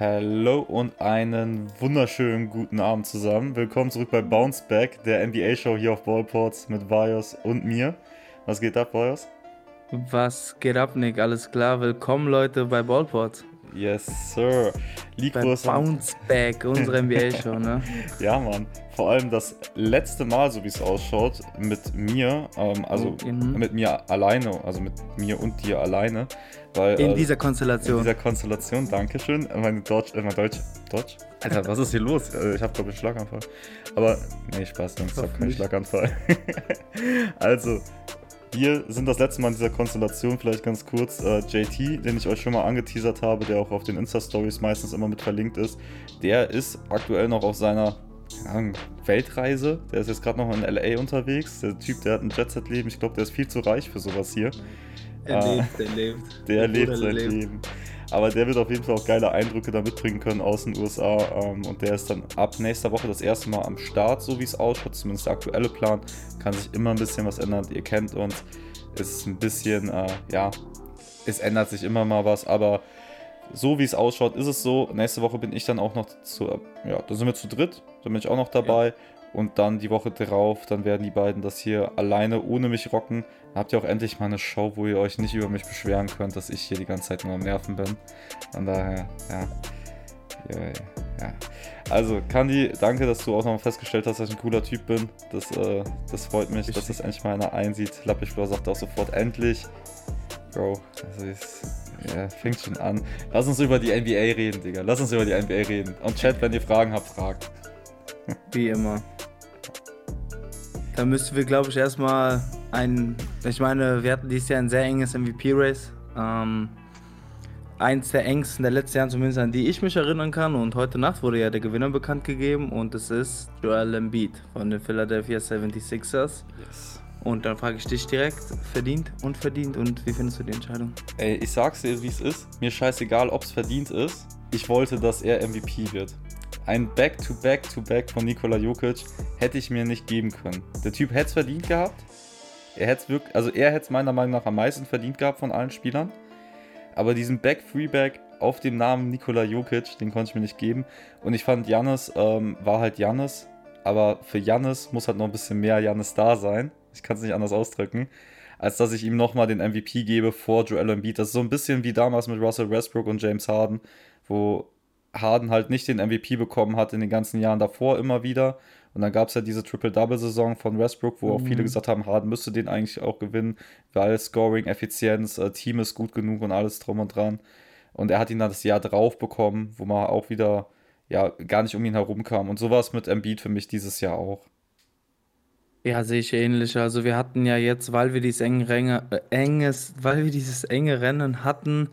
Hallo und einen wunderschönen guten Abend zusammen. Willkommen zurück bei Bounce Back, der NBA-Show hier auf Ballports mit Vajos und mir. Was geht ab, Vajos? Was geht ab, Nick? Alles klar? Willkommen, Leute, bei Ballports. Yes, Sir. Bei Bounce Back, unsere NBA-Show, ne? ja, Mann. Vor allem das letzte Mal, so wie es ausschaut, mit mir, ähm, also oh, mhm. mit mir alleine, also mit mir und dir alleine. Weil, in äh, dieser Konstellation. In dieser Konstellation, Dankeschön. Meine Deutsch, äh, mein Deutsch, Deutsch? Alter, was ist hier los? Äh, ich habe, glaube ich, Schlaganfall. Aber, nee, Spaß, Jungs, ich habe keinen Schlaganfall. also, wir sind das letzte Mal in dieser Konstellation, vielleicht ganz kurz. Äh, JT, den ich euch schon mal angeteasert habe, der auch auf den Insta-Stories meistens immer mit verlinkt ist, der ist aktuell noch auf seiner Weltreise. Der ist jetzt gerade noch in LA unterwegs. Der Typ, der hat ein Jet-Set-Leben. Ich glaube, der ist viel zu reich für sowas hier. Er äh, lebt, der lebt. Der, der lebt sein lebt. Leben. Aber der wird auf jeden Fall auch geile Eindrücke da mitbringen können aus den USA. Ähm, und der ist dann ab nächster Woche das erste Mal am Start, so wie es ausschaut. Zumindest der aktuelle Plan. Kann sich immer ein bisschen was ändern. Ihr kennt uns. Ist ein bisschen, äh, ja, es ändert sich immer mal was. Aber so wie es ausschaut, ist es so. Nächste Woche bin ich dann auch noch zu, ja, da sind wir zu dritt. Da bin ich auch noch dabei. Ja. Und dann die Woche drauf, dann werden die beiden das hier alleine ohne mich rocken. Dann habt ihr auch endlich mal eine Show, wo ihr euch nicht über mich beschweren könnt, dass ich hier die ganze Zeit nur am Nerven bin. Von daher, ja. Ja. Also, Kandi, danke, dass du auch nochmal festgestellt hast, dass ich ein cooler Typ bin. Das, äh, das freut mich, ich dass das endlich mal einer einsieht. Lappichflor sagt auch sofort endlich. Bro, also ist, ja, fängt schon an. Lass uns über die NBA reden, Digga. Lass uns über die NBA reden. Und Chat, wenn ihr Fragen habt, fragt. Wie immer. Da müssten wir, glaube ich, erstmal ein. Ich meine, wir hatten dieses Jahr ein sehr enges MVP-Race. Ähm, eins der engsten der letzten Jahre, zumindest an die ich mich erinnern kann. Und heute Nacht wurde ja der Gewinner bekannt gegeben und es ist Joel Embiid von den Philadelphia 76ers. Yes. Und dann frage ich dich direkt, verdient und verdient und wie findest du die Entscheidung? Ey, ich sag's dir, wie es ist. Mir scheißegal, ob es verdient ist. Ich wollte, dass er MVP wird. Ein Back-to-Back-to-Back von Nikola Jokic hätte ich mir nicht geben können. Der Typ hätte es verdient gehabt. Er hätte wirklich, also er hätte es meiner Meinung nach am meisten verdient gehabt von allen Spielern. Aber diesen Back-Freeback auf dem Namen Nikola Jokic, den konnte ich mir nicht geben. Und ich fand, Jannis ähm, war halt Jannis. Aber für Jannis muss halt noch ein bisschen mehr Jannis da sein. Ich kann es nicht anders ausdrücken. Als dass ich ihm nochmal den MVP gebe vor Joel Embiid. Das ist so ein bisschen wie damals mit Russell Westbrook und James Harden, wo Harden halt nicht den MVP bekommen hat in den ganzen Jahren davor immer wieder. Und dann gab es ja diese Triple-Double-Saison von Westbrook, wo mhm. auch viele mhm. gesagt haben, Harden müsste den eigentlich auch gewinnen, weil Scoring, Effizienz, äh, Team ist gut genug und alles drum und dran. Und er hat ihn dann das Jahr drauf bekommen, wo man auch wieder ja gar nicht um ihn herum kam. Und sowas mit Embiid für mich dieses Jahr auch. Ja, sehe ich ähnlich. Also wir hatten ja jetzt, weil wir dieses enge Ränge, äh, enges, weil wir dieses enge Rennen hatten,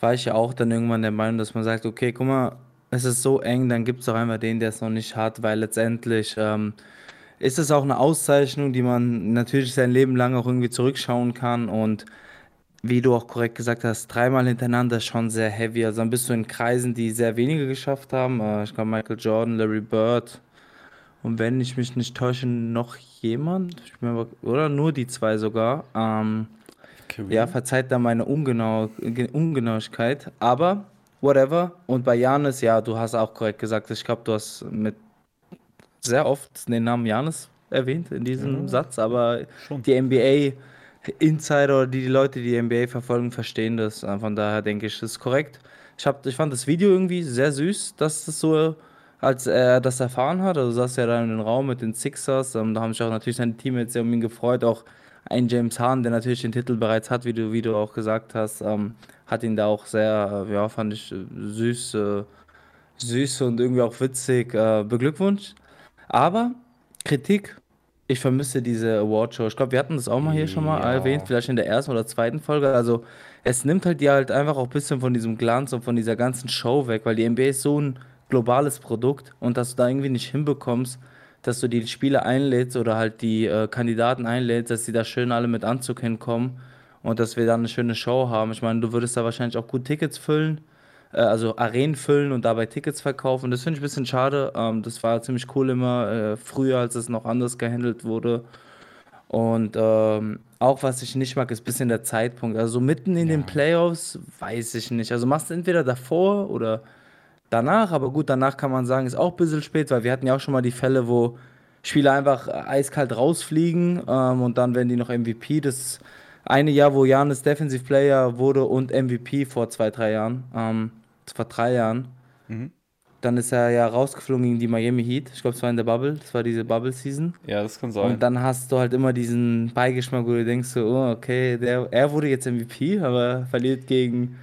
war ich ja auch dann irgendwann der Meinung, dass man sagt, okay, guck mal, es ist so eng, dann gibt es doch einmal den, der es noch nicht hat, weil letztendlich ähm, ist es auch eine Auszeichnung, die man natürlich sein Leben lang auch irgendwie zurückschauen kann und wie du auch korrekt gesagt hast, dreimal hintereinander schon sehr heavy. Also dann bist du in Kreisen, die sehr wenige geschafft haben. Äh, ich glaube Michael Jordan, Larry Bird und wenn ich mich nicht täusche, noch jemand, oder nur die zwei sogar. Ähm, Okay. Ja, verzeiht da meine Ungenau Ungenauigkeit. Aber, whatever. Und bei Janis, ja, du hast auch korrekt gesagt. Ich glaube, du hast mit sehr oft den Namen Janis erwähnt in diesem ja, Satz. Aber schon. die NBA Insider oder die, die Leute, die die NBA verfolgen, verstehen das. Von daher denke ich, das ist korrekt. Ich, hab, ich fand das Video irgendwie sehr süß, dass das so, als er das erfahren hat. Also saß er da in den Raum mit den Sixers. Ähm, da haben sich auch natürlich seine Teammates sehr um ihn gefreut. Auch ein James Hahn, der natürlich den Titel bereits hat, wie du, wie du auch gesagt hast, ähm, hat ihn da auch sehr, äh, ja, fand ich äh, süß, äh, süß und irgendwie auch witzig äh, beglückwünscht. Aber Kritik, ich vermisse diese Awardshow. Ich glaube, wir hatten das auch mal hier schon mal ja. erwähnt, vielleicht in der ersten oder zweiten Folge. Also es nimmt halt dir halt einfach auch ein bisschen von diesem Glanz und von dieser ganzen Show weg, weil die NBA ist so ein globales Produkt und dass du da irgendwie nicht hinbekommst, dass du die Spieler einlädst oder halt die äh, Kandidaten einlädst, dass sie da schön alle mit Anzug hinkommen und dass wir da eine schöne Show haben. Ich meine, du würdest da wahrscheinlich auch gut Tickets füllen, äh, also Arenen füllen und dabei Tickets verkaufen. Das finde ich ein bisschen schade. Ähm, das war ziemlich cool immer äh, früher, als es noch anders gehandelt wurde. Und ähm, auch was ich nicht mag, ist ein bisschen der Zeitpunkt. Also mitten in ja. den Playoffs weiß ich nicht. Also machst du entweder davor oder danach, aber gut, danach kann man sagen, ist auch ein bisschen spät, weil wir hatten ja auch schon mal die Fälle, wo Spieler einfach eiskalt rausfliegen ähm, und dann werden die noch MVP. Das eine Jahr, wo Janis Defensive Player wurde und MVP vor zwei, drei Jahren, ähm, vor drei Jahren. Mhm. Dann ist er ja rausgeflogen gegen die Miami Heat. Ich glaube, es war in der Bubble. Das war diese Bubble-Season. Ja, das kann Und sein. dann hast du halt immer diesen Beigeschmack, wo du denkst so, oh, okay, der, er wurde jetzt MVP, aber verliert gegen,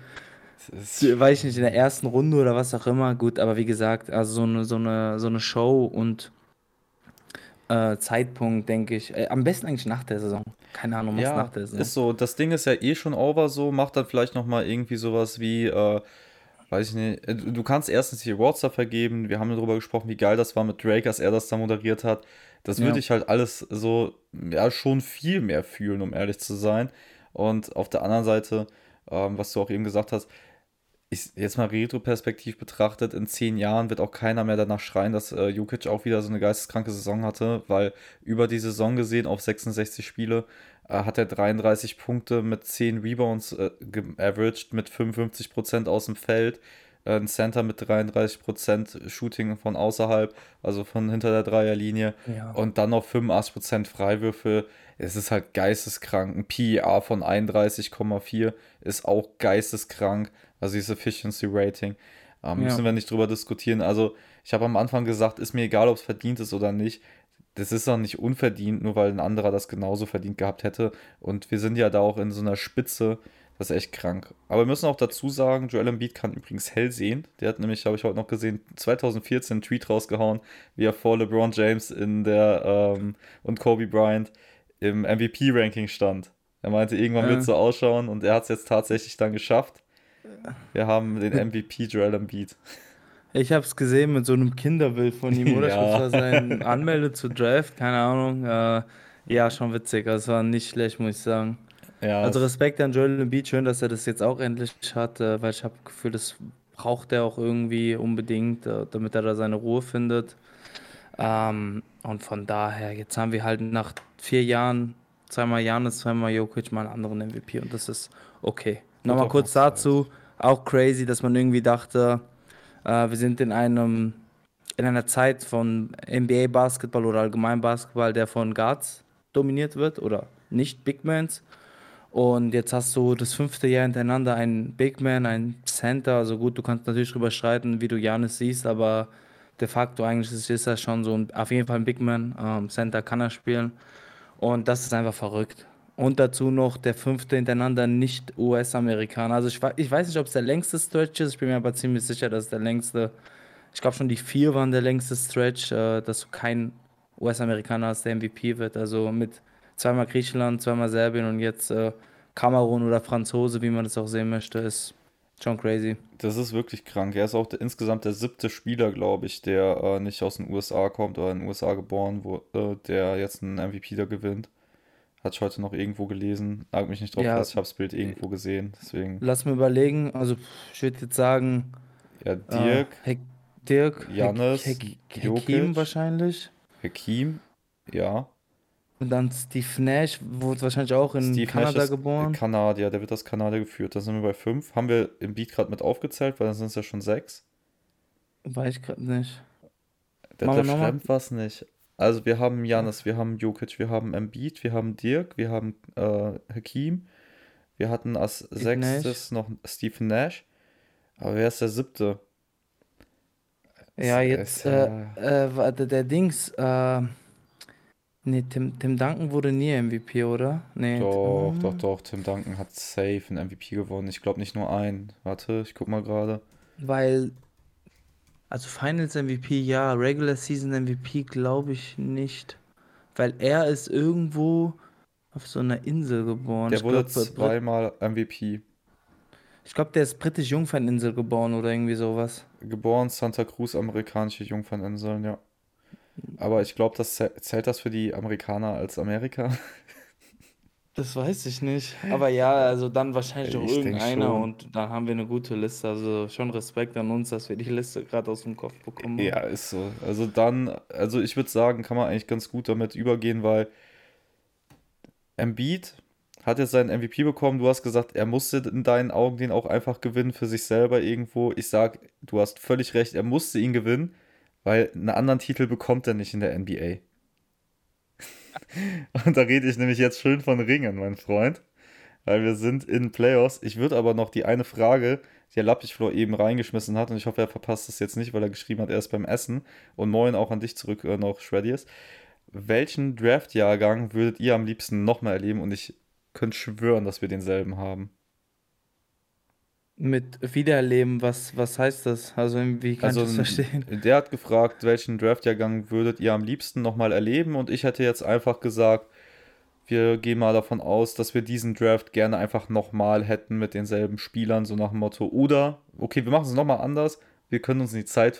weiß ich nicht, in der ersten Runde oder was auch immer. Gut, aber wie gesagt, also so eine, so eine, so eine Show und äh, Zeitpunkt, denke ich. Äh, am besten eigentlich nach der Saison. Keine Ahnung, was nach ja, der Saison. ist so. Das Ding ist ja eh schon over so. Macht dann vielleicht nochmal irgendwie sowas wie, äh, weiß ich nicht. äh, Du kannst erstens die Awards da vergeben. Wir haben darüber gesprochen, wie geil das war mit Drake, als er das da moderiert hat. Das würde Ja. ich halt alles so, ja, schon viel mehr fühlen, um ehrlich zu sein. Und auf der anderen Seite, ähm, was du auch eben gesagt hast, ich, jetzt mal retroperspektiv betrachtet, in zehn Jahren wird auch keiner mehr danach schreien, dass äh, Jokic auch wieder so eine geisteskranke Saison hatte, weil über die Saison gesehen auf 66 Spiele äh, hat er 33 Punkte mit 10 Rebounds äh, averaged mit 55% aus dem Feld. Äh, ein Center mit 33% Shooting von außerhalb, also von hinter der Dreierlinie. Ja. Und dann noch 85% Freiwürfe. Es ist halt geisteskrank. Ein PER von 31,4 ist auch geisteskrank. Also dieses Efficiency Rating. Ähm, Ja. müssen wir nicht drüber diskutieren. Also ich habe am Anfang gesagt, ist mir egal, ob es verdient ist oder nicht. Das ist auch nicht unverdient, nur weil ein anderer das genauso verdient gehabt hätte. Und wir sind ja da auch in so einer Spitze. Das ist echt krank. Aber wir müssen auch dazu sagen, Joel Embiid kann übrigens hell sehen. Der hat nämlich, habe ich heute noch gesehen, 2014 einen Tweet rausgehauen, wie er vor LeBron James in der ähm, und Kobe Bryant im MVP-Ranking stand. Er meinte, irgendwann wird Äh, es so ausschauen und er hat es jetzt tatsächlich dann geschafft. Wir haben den MVP Joel Embiid. ich habe es gesehen mit so einem Kinderbild von ihm, oder? Ich Ja. war sein Anmelde zu Draft, keine Ahnung. Äh, ja, schon witzig. Also, es war nicht schlecht, muss ich sagen. Ja, Also es, Respekt an Joel Embiid, schön, dass er das jetzt auch endlich hat, äh, weil ich habe das Gefühl, das braucht er auch irgendwie unbedingt, äh, damit er da seine Ruhe findet. Ähm, und von daher, jetzt haben wir halt nach vier Jahren, zweimal Janis, zweimal Jokic, mal einen anderen MVP und das ist okay. Nochmal kurz dazu, auch crazy, dass man irgendwie dachte, äh, wir sind in einem, in einer Zeit von NBA-Basketball oder allgemein Basketball, der von Guards dominiert wird oder nicht Big Mans. Und jetzt hast du das fünfte Jahr hintereinander einen Big Man, einen Center. Also gut, du kannst natürlich drüber streiten, wie du Janis siehst, aber de facto eigentlich ist, ist er schon so ein, auf jeden Fall ein Big Man. Ähm, Center kann er spielen. Und das ist einfach verrückt. Und dazu noch der fünfte hintereinander nicht US-Amerikaner. Also ich, ich weiß nicht, ob es der längste Stretch ist. Ich bin mir aber ziemlich sicher, dass es der längste. Ich glaube schon die vier waren der längste Stretch, äh, dass du kein US-Amerikaner hast, der MVP wird. Also mit zweimal Griechenland, zweimal Serbien und jetzt äh, Kamerun oder Franzose, wie man das auch sehen möchte, ist schon crazy. das ist wirklich krank. Er ist auch der, insgesamt der siebte Spieler, glaube ich, der äh, nicht aus den USA kommt oder in den USA geboren wurde, der jetzt einen MVP da gewinnt. Hatte ich heute noch irgendwo gelesen. Nagel mich nicht drauf Ja, fest, ich habe das Bild irgendwo gesehen. Deswegen, lass mir überlegen. Also ich würde jetzt sagen, ja, äh, Dirk, Hek Dirk, Hek Janis, Hek Hakim Jokic, wahrscheinlich. Hakim, ja. Und dann Steve Nash, wurde wahrscheinlich auch in Steve Nash Kanada ist geboren. Kanadier, der wird aus Kanada geführt. Da sind wir bei fünf. Haben wir im Beat gerade mit aufgezählt, weil dann sind es ja schon sechs. Weiß ich gerade nicht. Der, Machen der stimmt was nicht. Also wir haben Janis, wir haben Jokic, wir haben Embiid, wir haben Dirk, wir haben äh, Hakim. Wir hatten als sechstes noch Stephen Nash. Aber wer ist der siebte? Ja, jetzt, äh, äh, warte, der Dings, äh, nee, Tim, Tim Duncan wurde nie MVP, oder? Nee, Doch, doch, äh, doch. Tim Duncan hat safe einen MVP gewonnen. Ich glaube nicht nur einen. Warte, ich guck mal gerade. weil, also Finals MVP ja, Regular Season MVP glaube ich nicht. Weil er ist irgendwo auf so einer Insel geboren. Der wurde glaube, Brit, zweimal MVP. ich glaube, der ist britisch Jungferninsel geboren oder irgendwie sowas. Geboren Santa Cruz, amerikanische Jungferninseln, ja. Aber ich glaube, das zäh- zählt das für die Amerikaner als Amerika? Das weiß ich nicht. Aber ja, also dann wahrscheinlich auch Ich denke irgendeiner schon. und dann haben wir eine gute Liste. Also schon Respekt an uns, dass wir die Liste gerade aus dem Kopf bekommen haben. Ja, ist so. Also dann, also ich würde sagen, kann man eigentlich ganz gut damit übergehen, weil Embiid hat jetzt seinen MVP bekommen. Du hast gesagt, er musste in deinen Augen den auch einfach gewinnen für sich selber irgendwo. Ich sag, du hast völlig recht, er musste ihn gewinnen, weil einen anderen Titel bekommt er nicht in der NBA. Und da rede ich nämlich jetzt schön von Ringen, mein Freund. Weil wir sind in Playoffs. Ich würde aber noch die eine Frage, die Herr Lappichflor eben reingeschmissen hat, und ich hoffe, er verpasst das jetzt nicht, weil er geschrieben hat, er ist beim Essen. Und moin auch an dich zurück äh, noch, Shreddies. Welchen Draft-Jahrgang würdet ihr am liebsten nochmal erleben? Und ich könnte schwören, dass wir denselben haben. Mit Wiedererleben, was, was heißt das? Also, wie kann Also, ich das verstehen? der hat gefragt, welchen Draft-Jahrgang würdet ihr am liebsten nochmal erleben? Und ich hätte jetzt einfach gesagt, wir gehen mal davon aus, dass wir diesen Draft gerne einfach nochmal hätten mit denselben Spielern, so nach dem Motto. Oder, okay, wir machen es nochmal anders. Wir können uns in die Zeit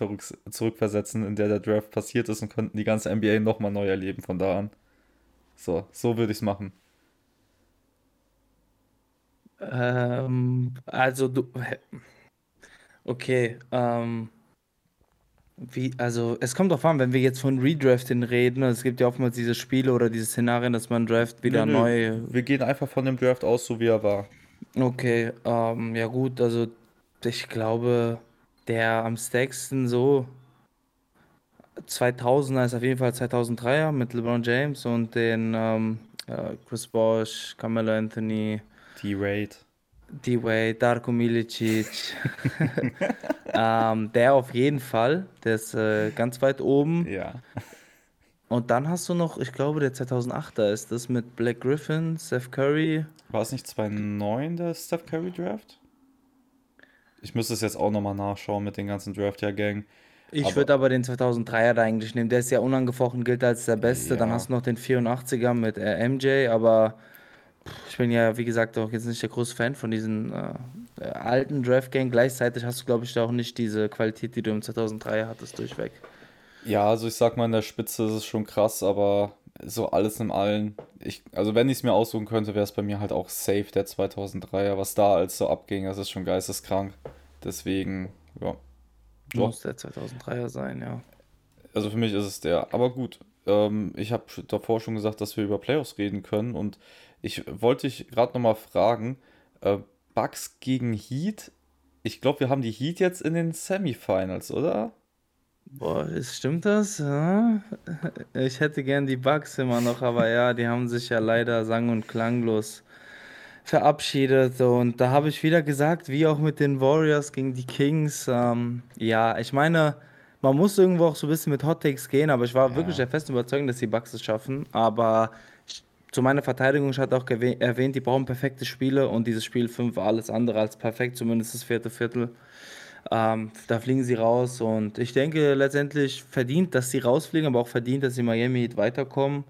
zurückversetzen, in der der Draft passiert ist und könnten die ganze NBA nochmal neu erleben von da an. So, so würde ich es machen. Ähm, also du, okay, ähm, wie, also es kommt drauf an, wenn wir jetzt von Redrafting reden, es gibt ja oftmals diese Spiele oder diese Szenarien, dass man Draft Nö, wieder nö, neu, wir gehen einfach von dem Draft aus, so wie er war. okay, ähm, ja gut, also ich glaube, der am stärksten so 2000er ist auf jeden Fall 2003er mit LeBron James und den ähm, äh, Chris Bosh, Carmelo Anthony, D-Raid. D-Wade, Darko Milicic. ähm, der auf jeden Fall, der ist äh, ganz weit oben. Ja. Und dann hast du noch, ich glaube, der 2008er ist das mit Black Griffin, Steph Curry. War es nicht 2009 der Steph Curry Draft? Ich müsste es jetzt auch nochmal nachschauen mit den ganzen Draft-Jahrgängen. Ich würde aber den 2003er da eigentlich nehmen. Der ist ja unangefochten, gilt als der Beste. Dann ja, hast du noch den 84er mit äh, MJ, aber ich bin ja, wie gesagt, auch jetzt nicht der große Fan von diesen äh, alten Draft-Gang. Gleichzeitig hast du, glaube ich, da auch nicht diese Qualität, die du im 2003er hattest, durchweg. ja, also ich sag mal, in der Spitze ist es schon krass, aber so alles in allem, ich, also wenn ich es mir aussuchen könnte, wäre es bei mir halt auch safe der 2003er, was da alles so abging, das ist schon geisteskrank. Deswegen, ja, doch. Muss der 2003er sein, ja. Also für mich ist es der. Aber gut, ähm, ich habe davor schon gesagt, dass wir über Playoffs reden können und ich wollte dich gerade nochmal fragen, äh, Bucks gegen Heat? Ich glaube, wir haben die Heat jetzt in den Semifinals, oder? Boah, ist, stimmt das? Ja? Ich hätte gern die Bucks immer noch, aber ja, die haben sich ja leider sang- und klanglos verabschiedet. Und da habe ich wieder gesagt, wie auch mit den Warriors gegen die Kings. Ähm, ja, ich meine, man muss irgendwo auch so ein bisschen mit Hot Takes gehen, aber ich war wirklich Ja. der festen Überzeugung, dass die Bucks es schaffen. Aber zu meiner Verteidigung, ich hatte auch erwähnt, die brauchen perfekte Spiele und dieses Spiel 5 war alles andere als perfekt, zumindest das vierte Viertel. Ähm, da fliegen sie raus und ich denke letztendlich verdient, dass sie rausfliegen, aber auch verdient, dass sie Miami Heat weiterkommen.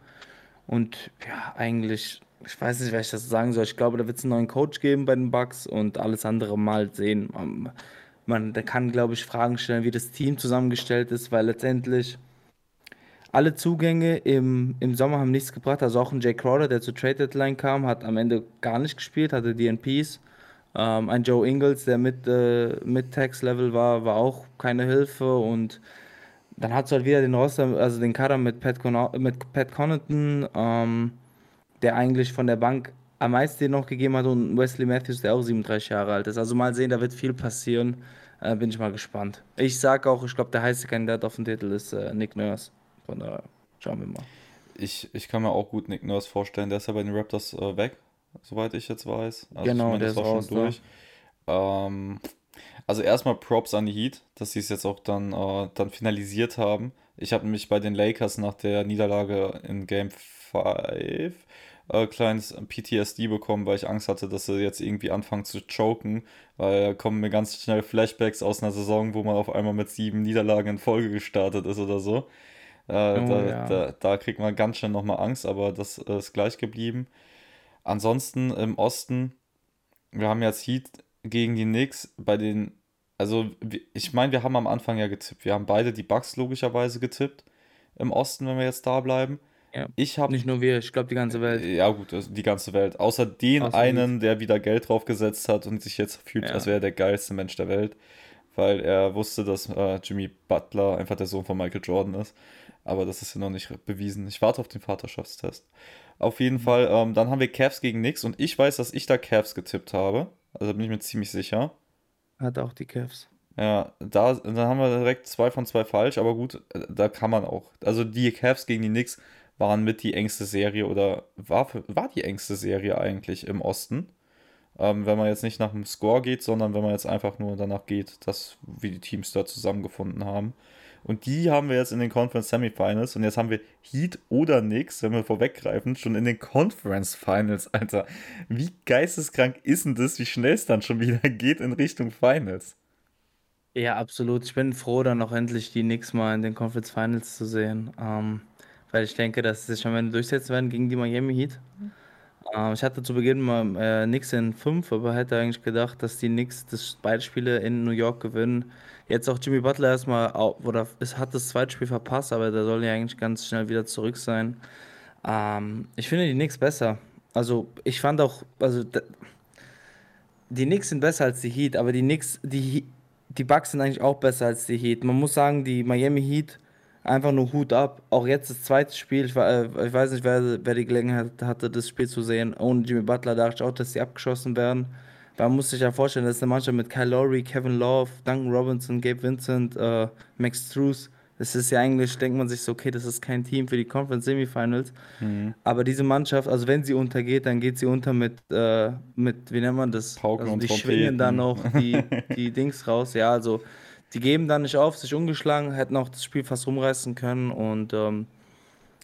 Und ja, eigentlich, ich weiß nicht, wer ich das sagen soll. Ich glaube, da wird es einen neuen Coach geben bei den Bucks und alles andere mal sehen. Man, man der kann, glaube ich, Fragen stellen, wie das Team zusammengestellt ist, weil letztendlich alle Zugänge im, im Sommer haben nichts gebracht. Also auch ein Jay Crowder, der zur Trade Deadline kam, hat am Ende gar nicht gespielt, hatte DNPs. Ähm, ein Joe Ingles, der mit, äh, mit Tax-Level war, war auch keine Hilfe. Und dann hast du halt wieder den Roster, also den Kader mit Pat, Cono mit Pat Connaughton, ähm, der eigentlich von der Bank am meisten noch gegeben hat, und Wesley Matthews, der auch 37 Jahre alt ist. Also mal sehen, da wird viel passieren. Äh, bin ich mal gespannt. Ich sag auch, ich glaube, der heiße Kandidat auf den Titel ist äh, Nick Nurse. Von daher schauen wir mal. Ich, ich kann mir auch gut Nick Nurse vorstellen, der ist ja bei den Raptors äh, weg, soweit ich jetzt weiß. Also ich Genau, meine, der das ist war schon da. durch. Ähm, also erstmal Props an die Heat, dass sie es jetzt auch dann, äh, dann finalisiert haben. Ich habe nämlich bei den Lakers nach der Niederlage in Game 5 äh, kleines PTSD bekommen, weil ich Angst hatte, dass sie jetzt irgendwie anfangen zu choken, weil da kommen mir ganz schnell Flashbacks aus einer Saison, wo man auf einmal mit sieben Niederlagen in Folge gestartet ist oder so. Äh, Oh da, ja. da, da kriegt man ganz schnell nochmal Angst, aber das äh, ist gleich geblieben. Ansonsten im Osten, wir haben jetzt Heat gegen die Knicks. Bei den, also ich meine, wir haben am Anfang ja getippt. Wir haben beide die Bucks logischerweise getippt im Osten, wenn wir jetzt da bleiben. Ja. Ich habe, Nicht nur wir, ich glaube die ganze Welt. ja gut, die ganze Welt. Außer den Außer einen, der wieder Geld draufgesetzt hat und sich jetzt fühlt, als Ja. wäre er der geilste Mensch der Welt. Weil er wusste, dass äh, Jimmy Butler einfach der Sohn von Michael Jordan ist. Aber das ist ja noch nicht bewiesen. Ich warte auf den Vaterschaftstest. Auf jeden Fall, ähm, dann haben wir Cavs gegen Knicks und ich weiß, dass ich da Cavs getippt habe. Also bin ich mir ziemlich sicher. Hat auch die Cavs. Ja, da, da haben wir direkt zwei von zwei falsch, aber gut, äh, da kann man auch. Also die Cavs gegen die Knicks waren mit die engste Serie oder war, war die engste Serie eigentlich im Osten. Ähm, wenn man jetzt nicht nach dem Score geht, sondern wenn man jetzt einfach nur danach geht, dass, wie die Teams da zusammengefunden haben. Und die haben wir jetzt in den Conference Semifinals und jetzt haben wir Heat oder Nix, wenn wir vorweggreifen, schon in den Conference Finals, Alter. Wie geisteskrank ist denn das, wie schnell es dann schon wieder geht in Richtung Finals? Ja, absolut. Ich bin froh, dann auch endlich die Knicks mal in den Conference Finals zu sehen. Ähm, weil ich denke, dass sie sich am Ende durchsetzen werden gegen die Miami Heat. Ähm, ich hatte zu Beginn mal äh, Knicks in 5, aber hätte eigentlich gedacht, dass die Knicks das beide Spiele in New York gewinnen. Jetzt auch Jimmy Butler erstmal, oder es hat das zweite Spiel verpasst, aber der soll ja eigentlich ganz schnell wieder zurück sein. Ähm, ich finde die Knicks besser. Also ich fand auch, also die Knicks sind besser als die Heat, aber die Knicks, die, die Bucks sind eigentlich auch besser als die Heat. Man muss sagen, die Miami Heat einfach nur Hut ab. Auch jetzt das zweite Spiel, ich, war, äh, ich weiß nicht, wer, wer die Gelegenheit hatte, das Spiel zu sehen. Ohne Jimmy Butler dachte ich auch, dass sie abgeschossen werden. Man muss sich ja vorstellen, das ist eine Mannschaft mit Kyle Lowry, Kevin Love, Duncan Robinson, Gabe Vincent, äh, Max Struess. Das ist ja eigentlich, denkt man sich so, okay, das ist kein Team für die Conference Semifinals. Mhm. Aber diese Mannschaft, also wenn sie untergeht, dann geht sie unter mit, äh, mit wie nennt man das? Pauken also und die Trompeten. schwingen dann noch die, die Dings raus. Ja, also die geben dann nicht auf, sich ungeschlagen, hätten auch das Spiel fast rumreißen können und ähm,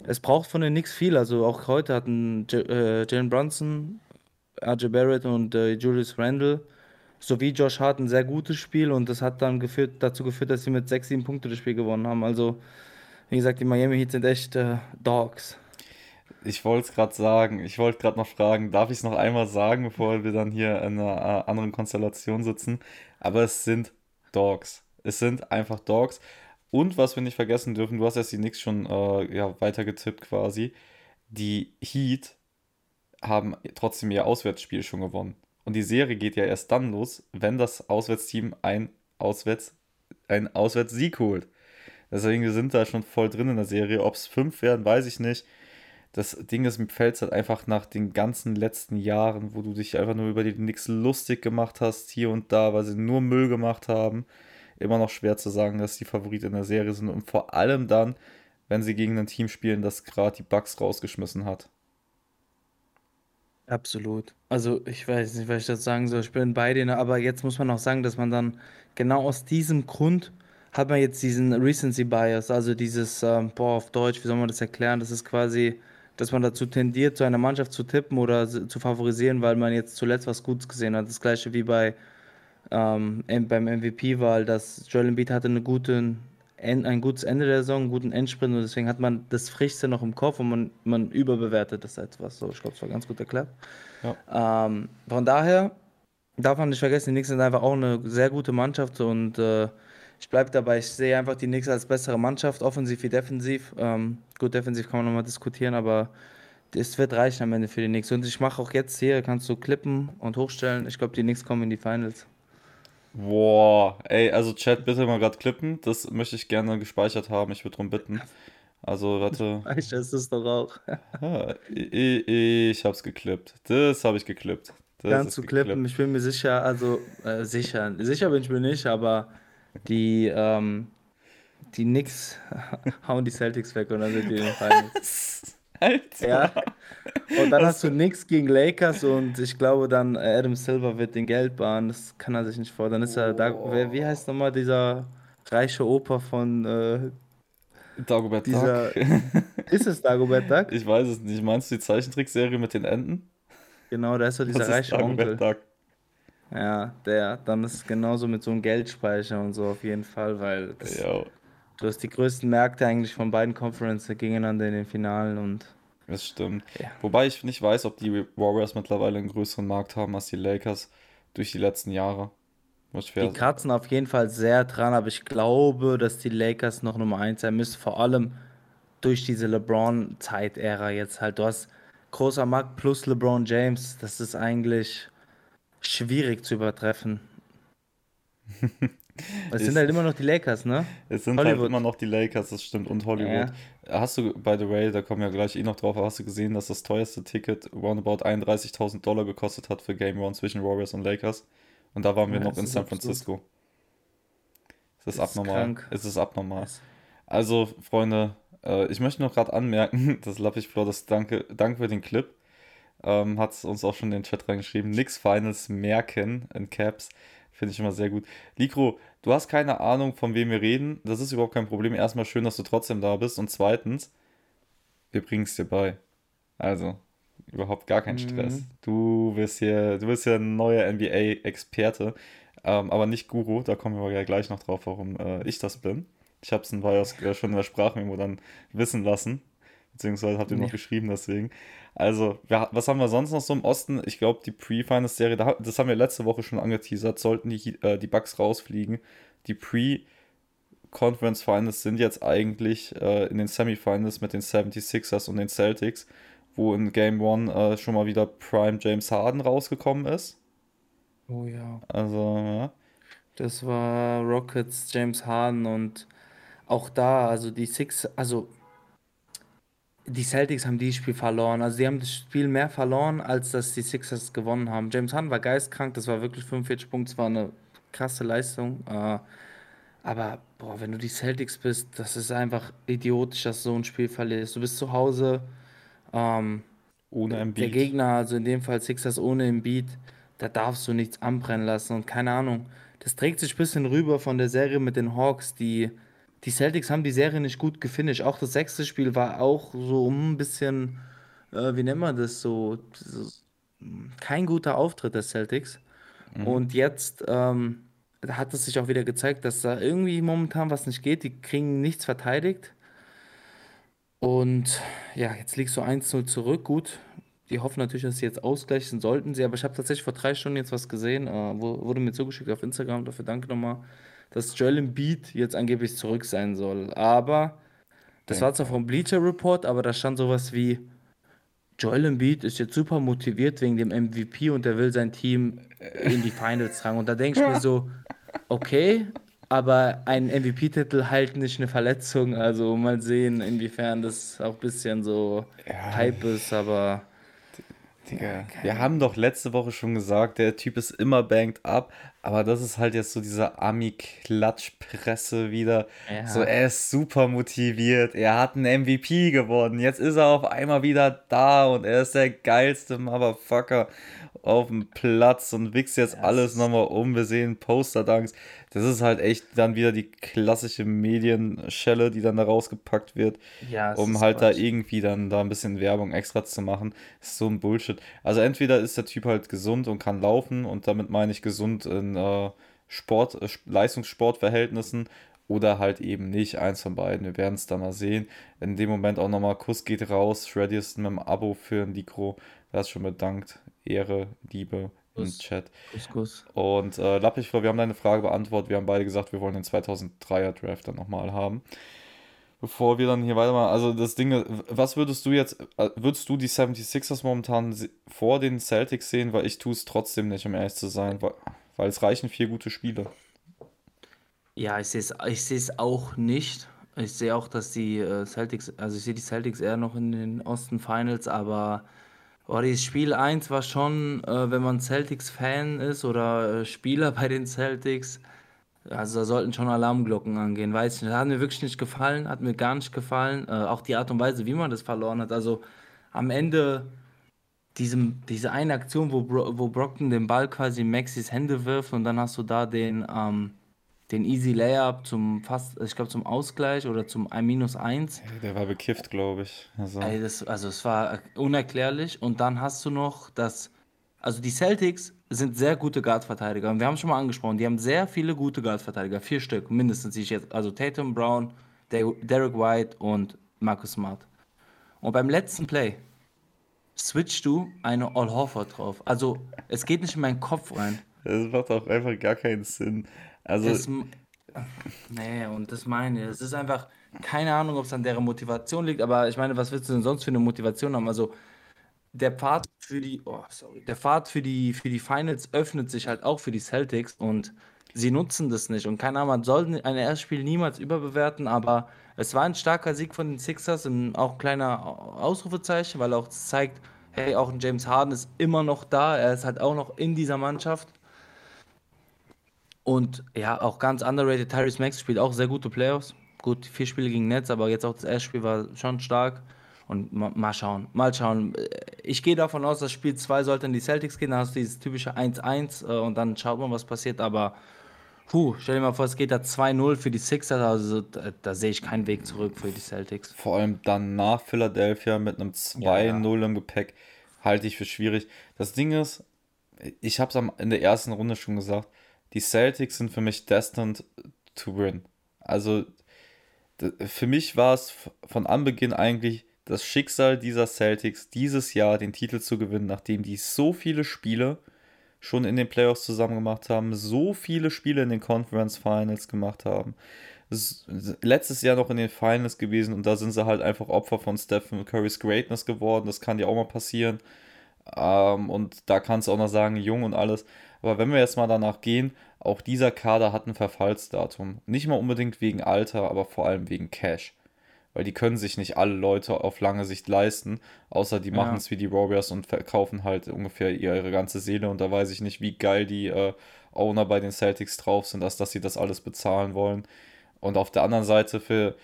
es braucht von denen nichts viel. Also auch heute hatten J äh, Jalen Brunson, RJ Barrett und äh, Julius Randle sowie Josh Hart ein sehr gutes Spiel und das hat dann geführt, dazu geführt, dass sie mit 6, 7 Punkte das Spiel gewonnen haben. Also, wie gesagt, die Miami Heat sind echt äh, Dogs. Ich wollte es gerade sagen, ich wollte gerade noch fragen, darf ich es noch einmal sagen, bevor wir dann hier in einer äh, anderen Konstellation sitzen? Aber es sind Dogs. Es sind einfach Dogs. Und was wir nicht vergessen dürfen, du hast jetzt die Knicks schon äh, ja, weitergetippt quasi. Die Heat haben trotzdem ihr Auswärtsspiel schon gewonnen. Und die Serie geht ja erst dann los, wenn das Auswärtsteam ein Auswärts, ein Auswärtssieg holt. Deswegen wir sind da schon voll drin in der Serie. Ob es fünf werden, weiß ich nicht. Das Ding ist, mir fällt es halt einfach nach den ganzen letzten Jahren, wo du dich einfach nur über die Knicks lustig gemacht hast, hier und da, weil sie nur Müll gemacht haben immer noch schwer zu sagen, dass die Favorit in der Serie sind. Und vor allem dann, wenn sie gegen ein Team spielen, das gerade die Bugs rausgeschmissen hat. Absolut. Also ich weiß nicht, was ich das sagen soll. Ich bin bei denen, aber jetzt muss man auch sagen, dass man dann genau aus diesem Grund hat man jetzt diesen Recency Bias, also dieses, ähm, boah, auf Deutsch, wie soll man das erklären? Das ist quasi, dass man dazu tendiert, zu einer Mannschaft zu tippen oder zu favorisieren, weil man jetzt zuletzt was Gutes gesehen hat. Das gleiche wie bei ähm, beim MVP-Wahl, dass Joel Embiid hatte eine gute, ein gutes Ende der Saison, einen guten Endsprint und deswegen hat man das Frischste noch im Kopf und man, man überbewertet das etwas. So, ich glaube, es war ganz gut erklärt. Ja. Ähm, von daher darf man nicht vergessen, die Knicks sind einfach auch eine sehr gute Mannschaft und äh, ich bleibe dabei, ich sehe einfach die Knicks als bessere Mannschaft, offensiv wie defensiv. Ähm, gut, defensiv kann man nochmal diskutieren, aber es wird reichen am Ende für die Knicks. Und ich mache auch jetzt hier, kannst du klippen und hochstellen. Ich glaube, die Knicks kommen in die Finals. Boah, ey, also Chat, bitte mal gerade klippen. Das möchte ich gerne gespeichert haben. Ich würde darum bitten. Also, warte. Ich ist es doch auch. ja, ich, ich hab's geklippt. Das habe ich geklippt. Das Kannst du klippen? Ich bin mir sicher, also äh, sicher. Sicher bin ich mir nicht, aber die, ähm, die Knicks hauen die Celtics weg und dann sind die in den Finals. Alter. Ja. Und dann hast du nichts gegen Lakers und ich glaube dann Adam Silver wird den Geld bahnen. Das kann er sich nicht vor. Dann ist er da. Wer, wie heißt nochmal dieser reiche Opa von äh, Dagobert dieser, Duck? Ist es Dagobert Duck? Ich weiß es nicht. Meinst du die Zeichentrickserie mit den Enten? Genau, da ist so dieser das reiche Onkel. Duck. Ja, der, dann ist es genauso mit so einem Geldspeicher und so auf jeden Fall, weil das, du hast die größten Märkte eigentlich von beiden Conferences gegeneinander in den Finalen und das stimmt. Ja. Wobei ich nicht weiß, ob die Warriors mittlerweile einen größeren Markt haben als die Lakers durch die letzten Jahre. Die kratzen auf jeden Fall sehr dran, aber ich glaube, dass die Lakers noch Nummer 1 sein müssen. Vor allem durch diese LeBron-Zeitära jetzt halt. Du hast großer Markt plus LeBron James. Das ist eigentlich schwierig zu übertreffen. Es sind halt immer noch die Lakers, ne? es sind halt immer Hollywood. noch die Lakers, das stimmt, und Hollywood. Ja. Hast du, by the way, da kommen wir gleich eh noch drauf, hast du gesehen, dass das teuerste Ticket roundabout 31.000 Dollar gekostet hat für Game One zwischen Warriors und Lakers? Und da waren wir Ja, noch in San. Francisco. Es ist Das ist abnormal. Es ist abnormal. Also, Freunde, äh, ich möchte noch gerade anmerken, dass Lappichflor, das danke, danke für den Clip, ähm, hat uns auch schon in den Chat reingeschrieben. Nix Finals merken in Caps. Finde ich immer sehr gut. Likro, du hast keine Ahnung, von wem wir reden. Das ist überhaupt kein Problem. Erstmal schön, dass du trotzdem da bist. Und zweitens, wir bringen es dir bei. Also, überhaupt gar kein Stress. Mhm. Du bist hier, du bist ja ein neuer NBA-Experte, ähm, aber nicht Guru. Da kommen wir ja gleich noch drauf, warum äh, ich das bin. Ich habe es in Bios äh, schon in der Sprachmemo dann wissen lassen, beziehungsweise habt ihr noch Ja. geschrieben deswegen. Also, wer, was haben wir sonst noch so im Osten? Ich glaube, die Pre-Finals-Serie, da- das haben wir letzte Woche schon angeteasert, sollten die, äh, die Bucks rausfliegen. Die Pre-Conference Finals sind jetzt eigentlich äh, in den Semifinals mit den 76ers und den Celtics, wo in Game 1 äh, schon mal wieder Prime James Harden rausgekommen ist. Oh ja. Also, ja. Das war Rockets, James Harden und auch da, also die Six, also die Celtics haben dieses Spiel verloren. Also die haben das Spiel mehr verloren, als dass die Sixers gewonnen haben. James Harden war geistkrank, das war wirklich 45 Punkte, das war eine krasse Leistung. Äh, aber boah, wenn du die Celtics bist, das ist einfach idiotisch, dass du so ein Spiel verlierst. Du bist zu Hause, ähm, Ohne der Embiid. Gegner, also in dem Fall Sixers ohne Embiid, da darfst du nichts anbrennen lassen und keine Ahnung. Das trägt sich ein bisschen rüber von der Serie mit den Hawks. Die, die Celtics haben die Serie nicht gut gefinisht. Auch das sechste Spiel war auch so ein bisschen, äh, wie nennt man das so, so kein guter Auftritt der Celtics. Mhm. Und jetzt ähm, hat es sich auch wieder gezeigt, dass da irgendwie momentan was nicht geht. Die kriegen nichts verteidigt. Und ja, jetzt liegst du 1-0 zurück. Gut, die hoffen natürlich, dass sie jetzt ausgleichen sollten sie. Aber ich habe tatsächlich vor drei Stunden jetzt was gesehen. Äh, wurde mir zugeschickt auf Instagram. Dafür danke nochmal. Dass Joel Embiid jetzt angeblich zurück sein soll. Aber das Denk war zwar vom Bleacher Report, aber da stand sowas wie: Joel Embiid ist jetzt super motiviert wegen dem MVP und er will sein Team in die Finals tragen. Und da denke ich mir so, okay, aber ein MVP-Titel heilt nicht eine Verletzung. Also mal sehen, inwiefern das auch ein bisschen so Ja, Hype ist, aber Digga, ja, wir haben doch letzte Woche schon gesagt, der Typ ist immer banged up, aber das ist halt jetzt so diese Ami-Klatschpresse wieder. So, Ja, er ist super motiviert, er hat einen MVP gewonnen, jetzt ist er auf einmal wieder da und er ist der geilste Motherfucker auf dem Platz und wichst jetzt ja, alles es nochmal um. Wir sehen Poster-Dunks. Das ist halt echt dann wieder die klassische Medienschelle, die dann da rausgepackt wird ja, um ist halt da Quatsch. irgendwie dann da ein bisschen Werbung extra zu machen. ist so ein Bullshit. Also entweder ist der Typ halt gesund und kann laufen und damit meine ich gesund in äh, Sport, äh, Leistungssportverhältnissen oder halt eben nicht. Eins von beiden. Wir werden es dann mal sehen. In dem Moment auch nochmal Kuss geht raus. Shreddy ist mit dem Abo für ein Nikro. Er hat schon bedankt. Ehre, Liebe im Kuss, Chat. Kuss, Kuss. Und äh, Lappich, wir haben deine Frage beantwortet. Wir haben beide gesagt, wir wollen den 2003er Draft dann nochmal haben. Bevor wir dann hier weitermachen, also das Ding, was würdest du jetzt, äh, würdest du die 76ers momentan vor den Celtics sehen? Weil ich tue es trotzdem nicht, um ehrlich zu sein, weil, weil es reichen vier gute Spiele. Ja, ich sehe es ich auch nicht. Ich sehe auch, dass die äh, Celtics, also ich sehe die Celtics eher noch in den Osten Finals, aber oh, dieses Spiel eins war schon, äh, wenn man Celtics-Fan ist oder äh, Spieler bei den Celtics, also da sollten schon Alarmglocken angehen, weiß ich nicht. Hat mir wirklich nicht gefallen, hat mir gar nicht gefallen. Äh, auch die Art und Weise, wie man das verloren hat. Also am Ende diesem, diese eine Aktion, wo, Bro wo Brockton den Ball quasi in Maxis Hände wirft und dann hast du da den, ähm, den Easy Layup zum fast, ich glaube zum Ausgleich oder zum 1 1. Hey, Der war bekifft, glaube ich. Also, Ey, das, also es war unerklärlich und dann hast du noch das, also die Celtics sind sehr gute Guard-Verteidiger und wir haben schon mal angesprochen, die haben sehr viele gute Guard-Verteidiger, vier Stück mindestens, die ich jetzt, also Tatum, Brown, Der- Derek White und Marcus Smart. Und beim letzten Play switchst du eine All Horford drauf. Also es geht nicht in meinen Kopf rein. das macht auch einfach gar keinen Sinn. Also, Das, nee, und das meine ich. Es ist einfach, keine Ahnung, ob es an deren Motivation liegt, aber ich meine, was willst du denn sonst für eine Motivation haben? Also, der Pfad für die, oh, sorry, der Pfad für die, für die Finals öffnet sich halt auch für die Celtics und sie nutzen das nicht. Und keine Ahnung, man soll ein Erstspiel niemals überbewerten, aber es war ein starker Sieg von den Sixers, auch ein kleiner Ausrufezeichen, weil auch zeigt, hey, auch ein James Harden ist immer noch da, er ist halt auch noch in dieser Mannschaft. Und ja, auch ganz underrated, Tyrese Max spielt auch sehr gute Playoffs. Gut, vier Spiele gegen Netz, aber jetzt auch das erste Spiel war schon stark. Und ma mal schauen, mal schauen. Ich gehe davon aus, dass Spiel 2 sollte in die Celtics gehen, dann hast du dieses typische 1-1 äh, und dann schaut man, was passiert. Aber puh, stell dir mal vor, es geht da 2-0 für die Sixers, also da, da sehe ich keinen Weg zurück für die Celtics. Vor allem dann nach Philadelphia mit einem 2-0 ja, ja. im Gepäck halte ich für schwierig. Das Ding ist, ich habe es in der ersten Runde schon gesagt, die Celtics sind für mich destined to win. Also für mich war es von Anbeginn eigentlich das Schicksal dieser Celtics, dieses Jahr den Titel zu gewinnen, nachdem die so viele Spiele schon in den Playoffs zusammen gemacht haben, so viele Spiele in den Conference Finals gemacht haben. Letztes Jahr noch in den Finals gewesen und da sind sie halt einfach Opfer von Stephen Currys Greatness geworden. Das kann ja auch mal passieren. Ähm, und da kannst du auch noch sagen, jung und alles. Aber wenn wir jetzt mal danach gehen, auch dieser Kader hat ein Verfallsdatum. Nicht mal unbedingt wegen Alter, aber vor allem wegen Cash. Weil die können sich nicht alle Leute auf lange Sicht leisten, außer die machen es wie die Warriors und verkaufen halt ungefähr ihre ganze Seele. Und da weiß ich nicht, wie geil die äh, Owner bei den Celtics drauf sind, als dass sie das alles bezahlen wollen. Und auf der anderen Seite für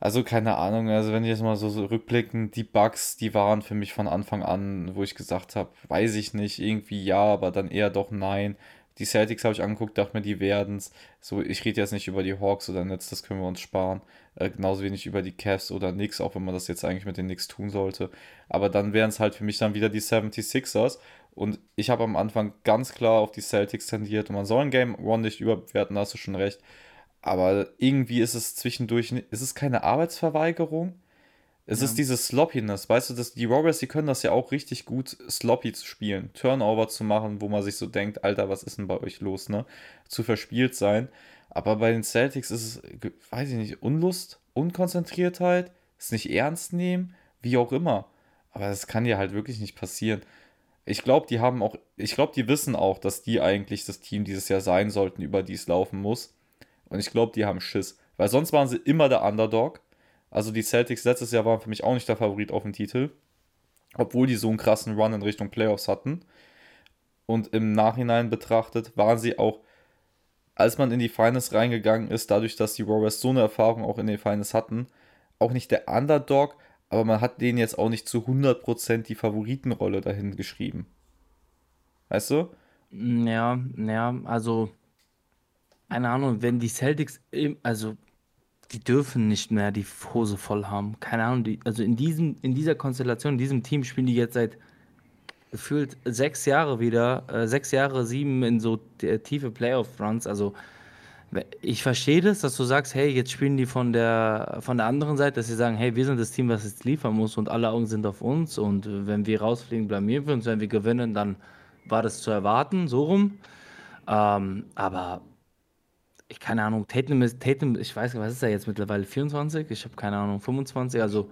also keine Ahnung, also wenn ich jetzt mal so, so rückblicken, die Bugs, die waren für mich von Anfang an, wo ich gesagt habe, weiß ich nicht, irgendwie ja, aber dann eher doch nein. Die Celtics habe ich angeguckt, dachte mir, die werden es. So, ich rede jetzt nicht über die Hawks oder Nets, das können wir uns sparen. Äh, genauso wenig über die Cavs oder Knicks, auch wenn man das jetzt eigentlich mit den Knicks tun sollte. Aber dann wären es halt für mich dann wieder die 76ers. Und ich habe am Anfang ganz klar auf die Celtics tendiert. Und man soll ein Game One nicht überbewerten, da hast du schon recht. Aber irgendwie ist es zwischendurch, ist es keine Arbeitsverweigerung? Es ja. ist diese Sloppiness, weißt du, dass die Warriors, die können das ja auch richtig gut, sloppy zu spielen, Turnover zu machen, wo man sich so denkt, Alter, was ist denn bei euch los, ne? Zu verspielt sein. Aber bei den Celtics ist es, weiß ich nicht, Unlust, Unkonzentriertheit, es nicht ernst nehmen, wie auch immer. Aber das kann ja halt wirklich nicht passieren. Ich glaube, die haben auch, ich glaube, die wissen auch, dass die eigentlich das Team dieses Jahr sein sollten, über die es laufen muss. Und ich glaube, die haben Schiss. Weil sonst waren sie immer der Underdog. Also die Celtics letztes Jahr waren für mich auch nicht der Favorit auf den Titel. Obwohl die so einen krassen Run in Richtung Playoffs hatten. Und im Nachhinein betrachtet waren sie auch, als man in die Finals reingegangen ist, dadurch, dass die Warriors so eine Erfahrung auch in den Finals hatten, auch nicht der Underdog, aber man hat denen jetzt auch nicht zu 100% die Favoritenrolle dahin geschrieben. Weißt du? Ja, ja, also keine Ahnung, wenn die Celtics, also die dürfen nicht mehr die Hose voll haben. Keine Ahnung, die, also in, diesem, in dieser Konstellation, in diesem Team spielen die jetzt seit gefühlt sechs Jahre wieder, äh, sechs Jahre, sieben in so tiefe Playoff-Runs. Also ich verstehe das, dass du sagst, hey, jetzt spielen die von der, von der anderen Seite, dass sie sagen, hey, wir sind das Team, was jetzt liefern muss und alle Augen sind auf uns und wenn wir rausfliegen, blamieren wir uns, wenn wir gewinnen, dann war das zu erwarten, so rum. Ähm, aber ich keine Ahnung, Tatum ist, Tatum, ich weiß nicht, was ist er jetzt mittlerweile? 24? Ich habe keine Ahnung, 25, also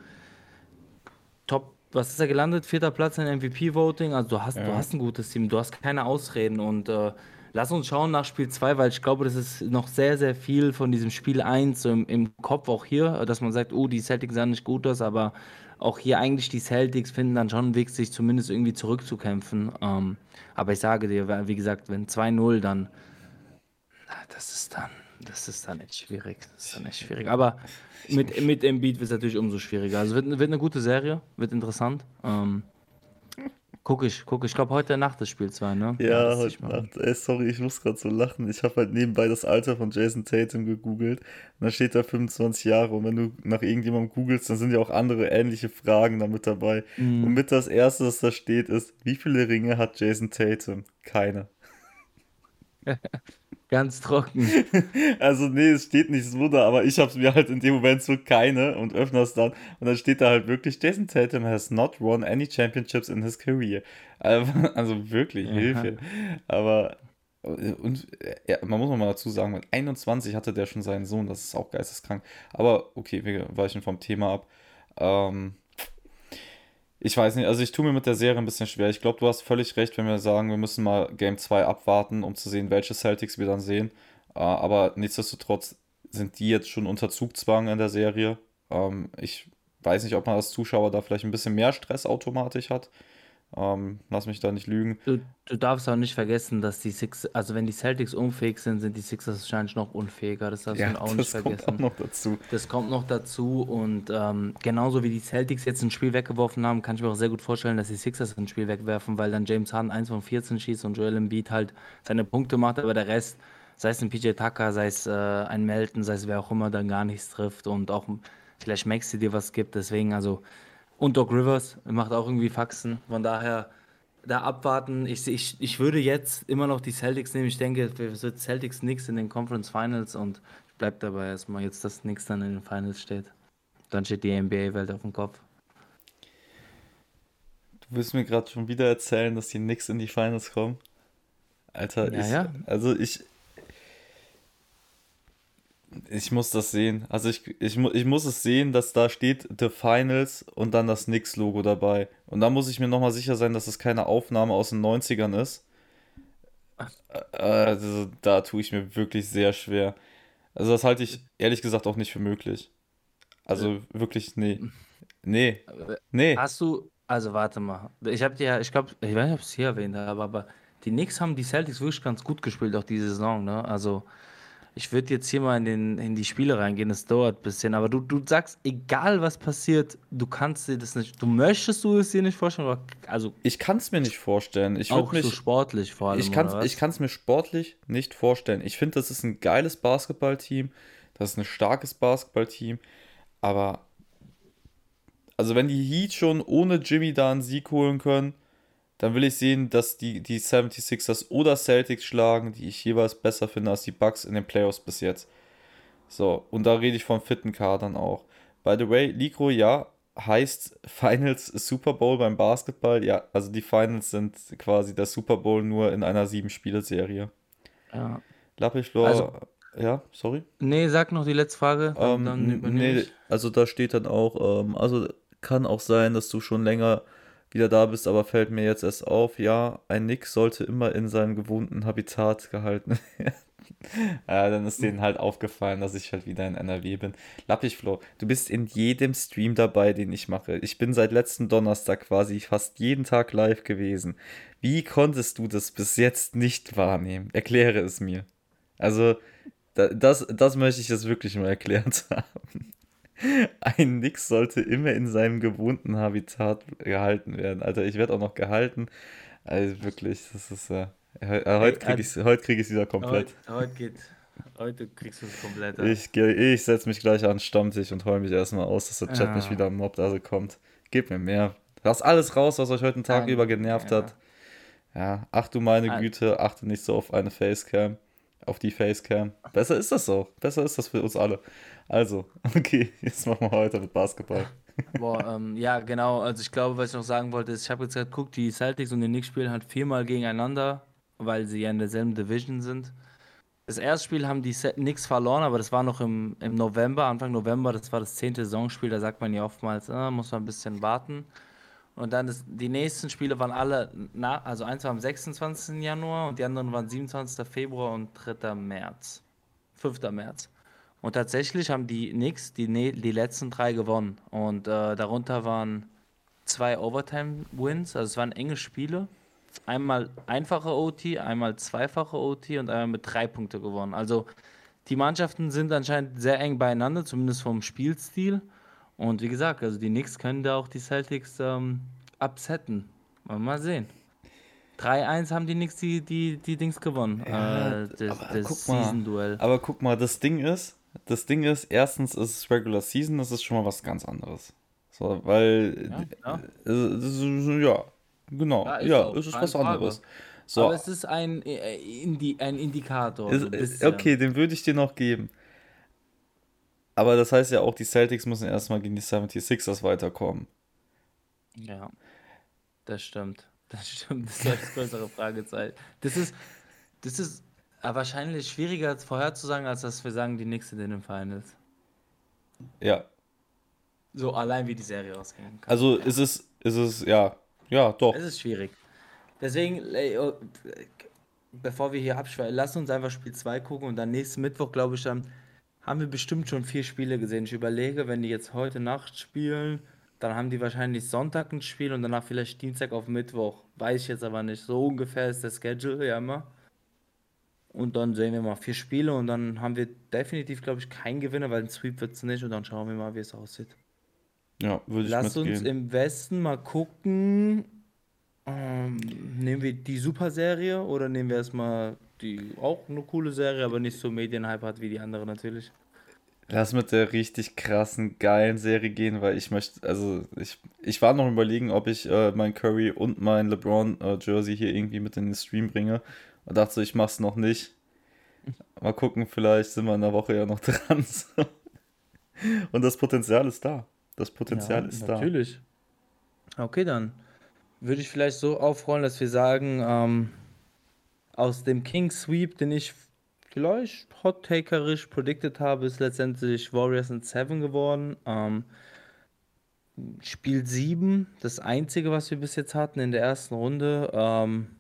top, was ist er gelandet? Vierter Platz in MVP-Voting, also du hast, ja. du hast ein gutes Team, du hast keine Ausreden und äh, lass uns schauen nach Spiel 2, weil ich glaube, das ist noch sehr, sehr viel von diesem Spiel 1 im, im Kopf auch hier, dass man sagt, oh, die Celtics sahen nicht gut aus, aber auch hier eigentlich die Celtics finden dann schon einen Weg, sich zumindest irgendwie zurückzukämpfen. Ähm, aber ich sage dir, wie gesagt, wenn 2-0, dann das ist dann, das ist dann echt schwierig. Das ist dann echt schwierig. Aber mit, mit Embiid wird es natürlich umso schwieriger. Also wird, wird eine gute Serie, wird interessant. Ähm, guck ich, guck ich. Ich glaube, heute Nacht das Spiel 2, ne? Ja, heute Nacht. Ey, sorry, ich muss gerade so lachen. Ich habe halt nebenbei das Alter von Jason Tatum gegoogelt. Und da steht da 25 Jahre. Und wenn du nach irgendjemandem googelst, dann sind ja auch andere ähnliche Fragen damit dabei. Mhm. Und mit das erste, das da steht, ist: Wie viele Ringe hat Jason Tatum? Keine. Ganz trocken. Also, nee, es steht nicht so da, aber ich habe es mir halt in dem Moment so keine und öffne es dann. Und dann steht da halt wirklich: Jason Tatum has not won any championships in his career. Also, also wirklich, ja. Hilfe. Aber, und ja, man muss mal dazu sagen, mit 21 hatte der schon seinen Sohn, das ist auch geisteskrank. Aber okay, wir weichen vom Thema ab. Ähm, Ich weiß nicht, also ich tue mir mit der Serie ein bisschen schwer. Ich glaube, du hast völlig recht, wenn wir sagen, wir müssen mal Game 2 abwarten, um zu sehen, welche Celtics wir dann sehen. Äh, aber nichtsdestotrotz sind die jetzt schon unter Zugzwang in der Serie. Ähm, ich weiß nicht, ob man als Zuschauer da vielleicht ein bisschen mehr Stress automatisch hat. Ähm, lass mich da nicht lügen. Du, du darfst auch nicht vergessen, dass die Six, also wenn die Celtics unfähig sind, sind die Sixers wahrscheinlich noch unfähiger. Das darfst Ja, du auch nicht das kommt vergessen. noch dazu. Das kommt noch dazu und ähm, genauso wie die Celtics jetzt ein Spiel weggeworfen haben, kann ich mir auch sehr gut vorstellen, dass die Sixers ein Spiel wegwerfen, weil dann James Harden 1 von 14 schießt und Joel Embiid halt seine Punkte macht, aber der Rest, sei es ein PJ Tucker, sei es äh, ein Melton, sei es wer auch immer, dann gar nichts trifft und auch vielleicht Maxi dir was gibt. Deswegen, also, und Doc Rivers macht auch irgendwie Faxen. Von daher, da abwarten. Ich, ich, ich würde jetzt immer noch die Celtics nehmen. Ich denke, es wird Celtics nix in den Conference Finals und ich bleibe dabei erstmal jetzt, dass nix dann in den Finals steht. Dann steht die NBA-Welt auf dem Kopf. Du willst mir gerade schon wieder erzählen, dass die Knicks in die Finals kommen? Alter, Ja, ich, ja. also ich, ich muss das sehen. Also ich, ich, ich muss es sehen, dass da steht The Finals und dann das Knicks-Logo dabei. Und da muss ich mir nochmal sicher sein, dass es keine Aufnahme aus den 90ern ist. Äh, Also da tue ich mir wirklich sehr schwer. Also das halte ich ehrlich gesagt auch nicht für möglich. Also wirklich, nee. Nee, nee. Hast du, also warte mal, ich habe dir, ich glaube, ich weiß nicht, ob ich es hier erwähnt habe, aber die Knicks haben die Celtics wirklich ganz gut gespielt, auch diese Saison, ne? Also ich würde jetzt hier mal in, den, in die Spiele reingehen, das dauert ein bisschen, aber du, du sagst, egal was passiert, du kannst dir das nicht, du möchtest du es dir nicht vorstellen, oder, also Ich kann es mir nicht vorstellen. Ich auch würde so mich, sportlich vor allem, ich kann es mir sportlich nicht vorstellen. Ich finde, das ist ein geiles Basketballteam. Das ist ein starkes Basketballteam. Aber, also wenn die Heat schon ohne Jimmy da einen Sieg holen können, dann will ich sehen, dass die, die 76ers oder Celtics schlagen, die ich jeweils besser finde als die Bucks in den Playoffs bis jetzt. So, und da rede ich von fitten Kadern auch. By the way, Likro, ja, heißt Finals Super Bowl beim Basketball. Ja, also die Finals sind quasi der Super Bowl nur in einer Sieben-Spiele-Serie. Ja. Lapiflor, Also, ja, sorry. nee, sag noch die letzte Frage, Ähm, dann übernehme nee, ich. also da steht dann auch, ähm, also kann auch sein, dass du schon länger wieder da bist, aber fällt mir jetzt erst auf, ja, ein Nick sollte immer in seinem gewohnten Habitat gehalten werden. Ja, dann ist denen halt aufgefallen, dass ich halt wieder in NRW bin. Lappichflo, du bist in jedem Stream dabei, den ich mache. Ich bin seit letzten Donnerstag quasi fast jeden Tag live gewesen. Wie konntest du das bis jetzt nicht wahrnehmen? Erkläre es mir. Also, da, das, das möchte ich jetzt wirklich mal erklärt haben. Ein Nix sollte immer in seinem gewohnten Habitat gehalten werden. Alter, ich werde auch noch gehalten. Also wirklich, das ist äh, he- äh, heute kriege äh, ich heute krieg wieder komplett. heute, heute geht, heute kriegst du es komplett. Ich, ich setze mich gleich an den Stammtisch und heule mich erstmal aus, dass der Chat mich Ja. wieder mobbt. Also kommt, gib mir mehr. Lass alles raus, was euch heute den Tag Ähm, über genervt ja. hat. Ja, ach du meine. Güte, achte nicht so auf eine Facecam. Auf die Facecam. Besser ist das so. Besser ist das für uns alle. Also, okay, jetzt machen wir weiter mit Basketball. Boah, ähm, ja, genau. Also ich glaube, was ich noch sagen wollte, ist, ich habe jetzt geguckt, die Celtics und die Knicks spielen halt viermal gegeneinander, weil sie ja in derselben Division sind. Das erste Spiel haben die Knicks verloren, aber das war noch im, im November, Anfang November, das war das zehnte Saisonspiel, da sagt man ja oftmals, ah, muss man ein bisschen warten. Und dann das, die nächsten Spiele waren alle, na, also eins war am 26. Januar und die anderen waren 27. Februar und 3. März. 5. März. Und tatsächlich haben die Knicks die, ne die letzten drei gewonnen. Und äh, darunter waren zwei Overtime-Wins, also es waren enge Spiele. Einmal einfache OT, einmal zweifache OT und einmal mit drei Punkte gewonnen. Also die Mannschaften sind anscheinend sehr eng beieinander, zumindest vom Spielstil. Und wie gesagt, also die Knicks können da auch die Celtics ähm, upsetten. Wir mal sehen. 3-1 haben die Knicks die, die, die Dings gewonnen. Ja, äh, das aber das guck mal. Season-Duell. Aber guck mal, das Ding ist, das Ding ist, erstens ist es Regular Season, das ist schon mal was ganz anderes. So, weil, Ja, ja. äh, ist, ja, genau, Ja, ist ja, es ist was Frage. anderes. Aber So, es ist ein, äh, Indi ein Indikator, ist, so ein äh, okay, den würde ich dir noch geben. Aber das heißt ja auch, die Celtics müssen erstmal gegen die 76ers weiterkommen. Ja, das stimmt. Das stimmt. Das ist das größere Fragezeichen. Das ist, das ist wahrscheinlich schwieriger vorherzusagen, als dass wir sagen, die sind in den Finals. Ja, So allein wie die Serie ausgehen kann. also es ist, ist es, ja, ja, doch. Es ist schwierig. Deswegen, oh, bevor wir hier abschweifen, lass uns einfach Spiel 2 gucken und dann nächsten Mittwoch, glaube ich, dann haben wir bestimmt schon vier Spiele gesehen. Ich überlege, wenn die jetzt heute Nacht spielen, dann haben die wahrscheinlich Sonntag ein Spiel und danach vielleicht Dienstag auf Mittwoch. Weiß ich jetzt aber nicht. So ungefähr ist der Schedule ja immer. Und dann sehen wir mal vier Spiele und dann haben wir definitiv, glaube ich, keinen Gewinner, weil ein Sweep wird es nicht und dann schauen wir mal, wie es aussieht. Ja, würde ich Lass uns im Westen mal gucken. Ähm, nehmen wir die Super-Serie oder nehmen wir erstmal die auch eine coole Serie, aber nicht so Medienhype hat wie die andere natürlich. Lass mit der richtig krassen, geilen Serie gehen, weil ich möchte, also ich, ich war noch überlegen, ob ich äh, mein Curry und mein LeBron äh, Jersey hier irgendwie mit in den Stream bringe. Und dachte so, ich mach's noch nicht. Mal gucken, vielleicht sind wir in der Woche ja noch dran. so. Und das Potenzial ist da. Das Ja, Potenzial ist da. natürlich. Okay, dann würde ich vielleicht so aufrollen, dass wir sagen, ähm, aus dem King Sweep, den ich vielleicht hot-takerisch predicted habe, ist letztendlich Warriors in 7 geworden. Ähm, Spiel 7, das einzige, was wir bis jetzt hatten in der ersten Runde. Ähm,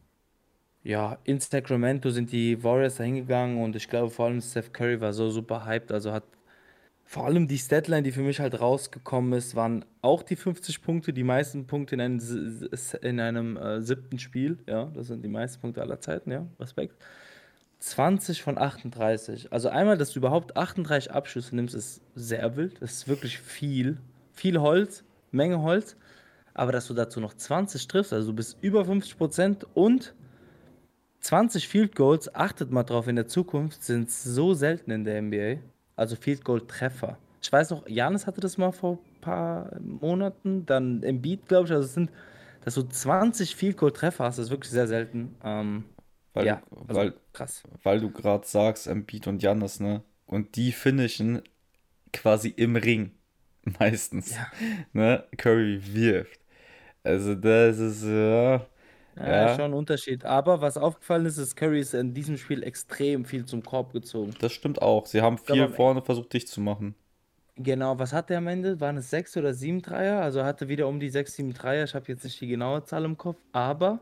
ja, in Sacramento sind die Warriors da hingegangen und ich glaube vor allem Steph Curry war so super hyped, also hat vor allem die Statline, die für mich halt rausgekommen ist, waren auch die 50 Punkte, die meisten Punkte in einem, in einem äh, siebten Spiel. Ja, das sind die meisten Punkte aller Zeiten, ja, Respekt. 20 von 38. Also einmal, dass du überhaupt 38 Abschüsse nimmst, ist sehr wild. Das ist wirklich viel. Viel Holz, Menge Holz. Aber dass du dazu noch 20 triffst, also du bist über 50% und 20 Field Goals, achtet mal drauf, in der Zukunft sind so selten in der NBA. Also Field Goal Treffer. Ich weiß noch, Janis hatte das mal vor ein paar Monaten, dann im Beat, glaube ich. Also es sind, dass du 20 Field Goal Treffer hast, ist wirklich sehr selten. Ähm, Weil du, ja, also weil, krass. weil du gerade sagst, Embiid und Giannis, ne? Und die finishen quasi im Ring. Meistens. Ja. Ne? Curry wirft. Also das ist, ja, Ja, ja, schon ein Unterschied. Aber was aufgefallen ist, ist, Curry ist in diesem Spiel extrem viel zum Korb gezogen. das stimmt auch. Sie haben glaube, viel am vorne versucht, dicht zu machen. Genau, was hatte er am Ende? Waren es sechs oder sieben Dreier? Also er hatte wieder um die sechs, sieben Dreier. Ich habe jetzt nicht die genaue Zahl im Kopf, aber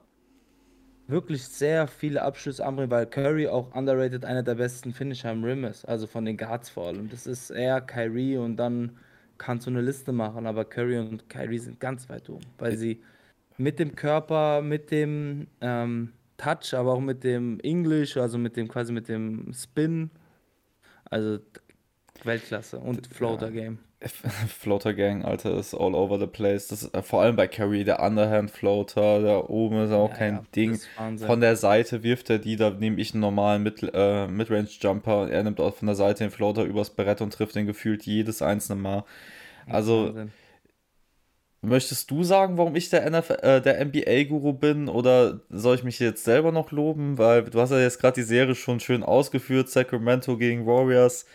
wirklich sehr viele Abschlüsse am Rim, weil Curry auch underrated einer der besten Finisher am Rim ist. Also von den Guards vor allem. Das ist eher Kyrie und dann kannst du eine Liste machen, aber Curry und Kyrie sind ganz weit oben, weil sie mit dem Körper, mit dem ähm, Touch, aber auch mit dem English, also mit dem quasi mit dem Spin, also Weltklasse und Floater Ja. Game. Floater Gang, Alter, ist all over the place. Das ist äh, vor allem bei Curry, der Underhand Floater, da oben ist auch Ja, kein ja, Ding. Von der Seite wirft er die, da nehme ich einen normalen Mid, äh, Midrange Jumper und er nimmt auch von der Seite den Floater übers Brett und trifft den gefühlt jedes einzelne Mal. Also, Wahnsinn. Möchtest du sagen, warum ich der NFL, äh, der NBA-Guru bin oder soll ich mich jetzt selber noch loben? Weil du hast ja jetzt gerade die Serie schon schön ausgeführt, Sacramento gegen Warriors.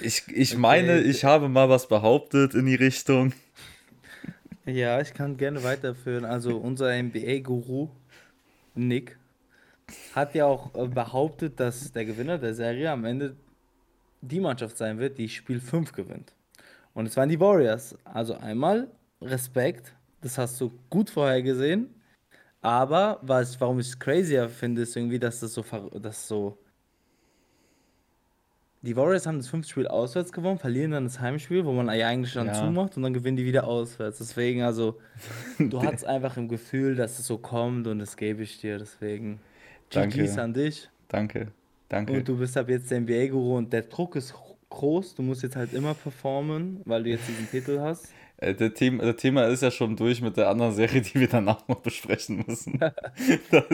Ich, ich meine, Okay, ich habe mal was behauptet in die Richtung. ja, ich kann gerne weiterführen. Also unser NBA-Guru, Nick, hat ja auch äh, behauptet, dass der Gewinner der Serie am Ende die Mannschaft sein wird, die Spiel 5 gewinnt. Und es waren die Warriors. Also einmal Respekt, das hast du gut vorhergesehen. Aber was, warum ich es crazier finde, ist irgendwie, dass das so, dass so Die Warriors haben das fünfte Spiel auswärts gewonnen, verlieren dann das Heimspiel, wo man ja eigentlich dann Ja. zumacht und dann gewinnen die wieder auswärts. Deswegen, also, du hattest einfach im Gefühl, dass es so kommt und das gebe ich dir. Deswegen. GG's an dich. Danke, danke. Und du bist ab jetzt der NBA-Guru und der Druck ist groß. Du musst jetzt halt immer performen, weil du jetzt diesen Titel hast. Äh, Der Thema, das Thema ist ja schon durch mit der anderen Serie, die wir danach noch besprechen müssen. das,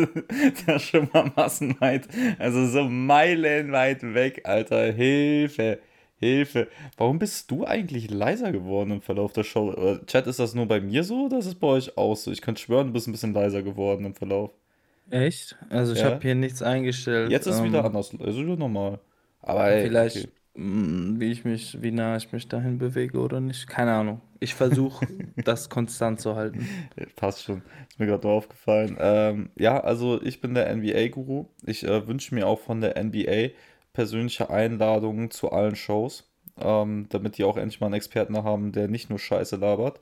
das ist schon mal massenweit. Also so meilenweit weg, Alter. Hilfe, Hilfe. Warum bist du eigentlich leiser geworden im Verlauf der Show? Oder, Chat, ist das nur bei mir so oder ist es bei euch auch so? Ich könnte schwören, du bist ein bisschen leiser geworden im Verlauf. Echt? Also ich Ja. habe hier nichts eingestellt. Jetzt ist es wieder ähm, anders. Es ist wieder normal. Aber ey, Vielleicht, okay. Mh, wie ich mich, wie nah ich mich dahin bewege oder nicht. Keine Ahnung. Ich versuche, das konstant zu halten. Passt schon. Ist mir gerade nur aufgefallen. Ähm, ja, also ich bin der NBA-Guru. Ich äh, wünsche mir auch von der NBA persönliche Einladungen zu allen Shows, ähm, damit die auch endlich mal einen Experten haben, der nicht nur Scheiße labert.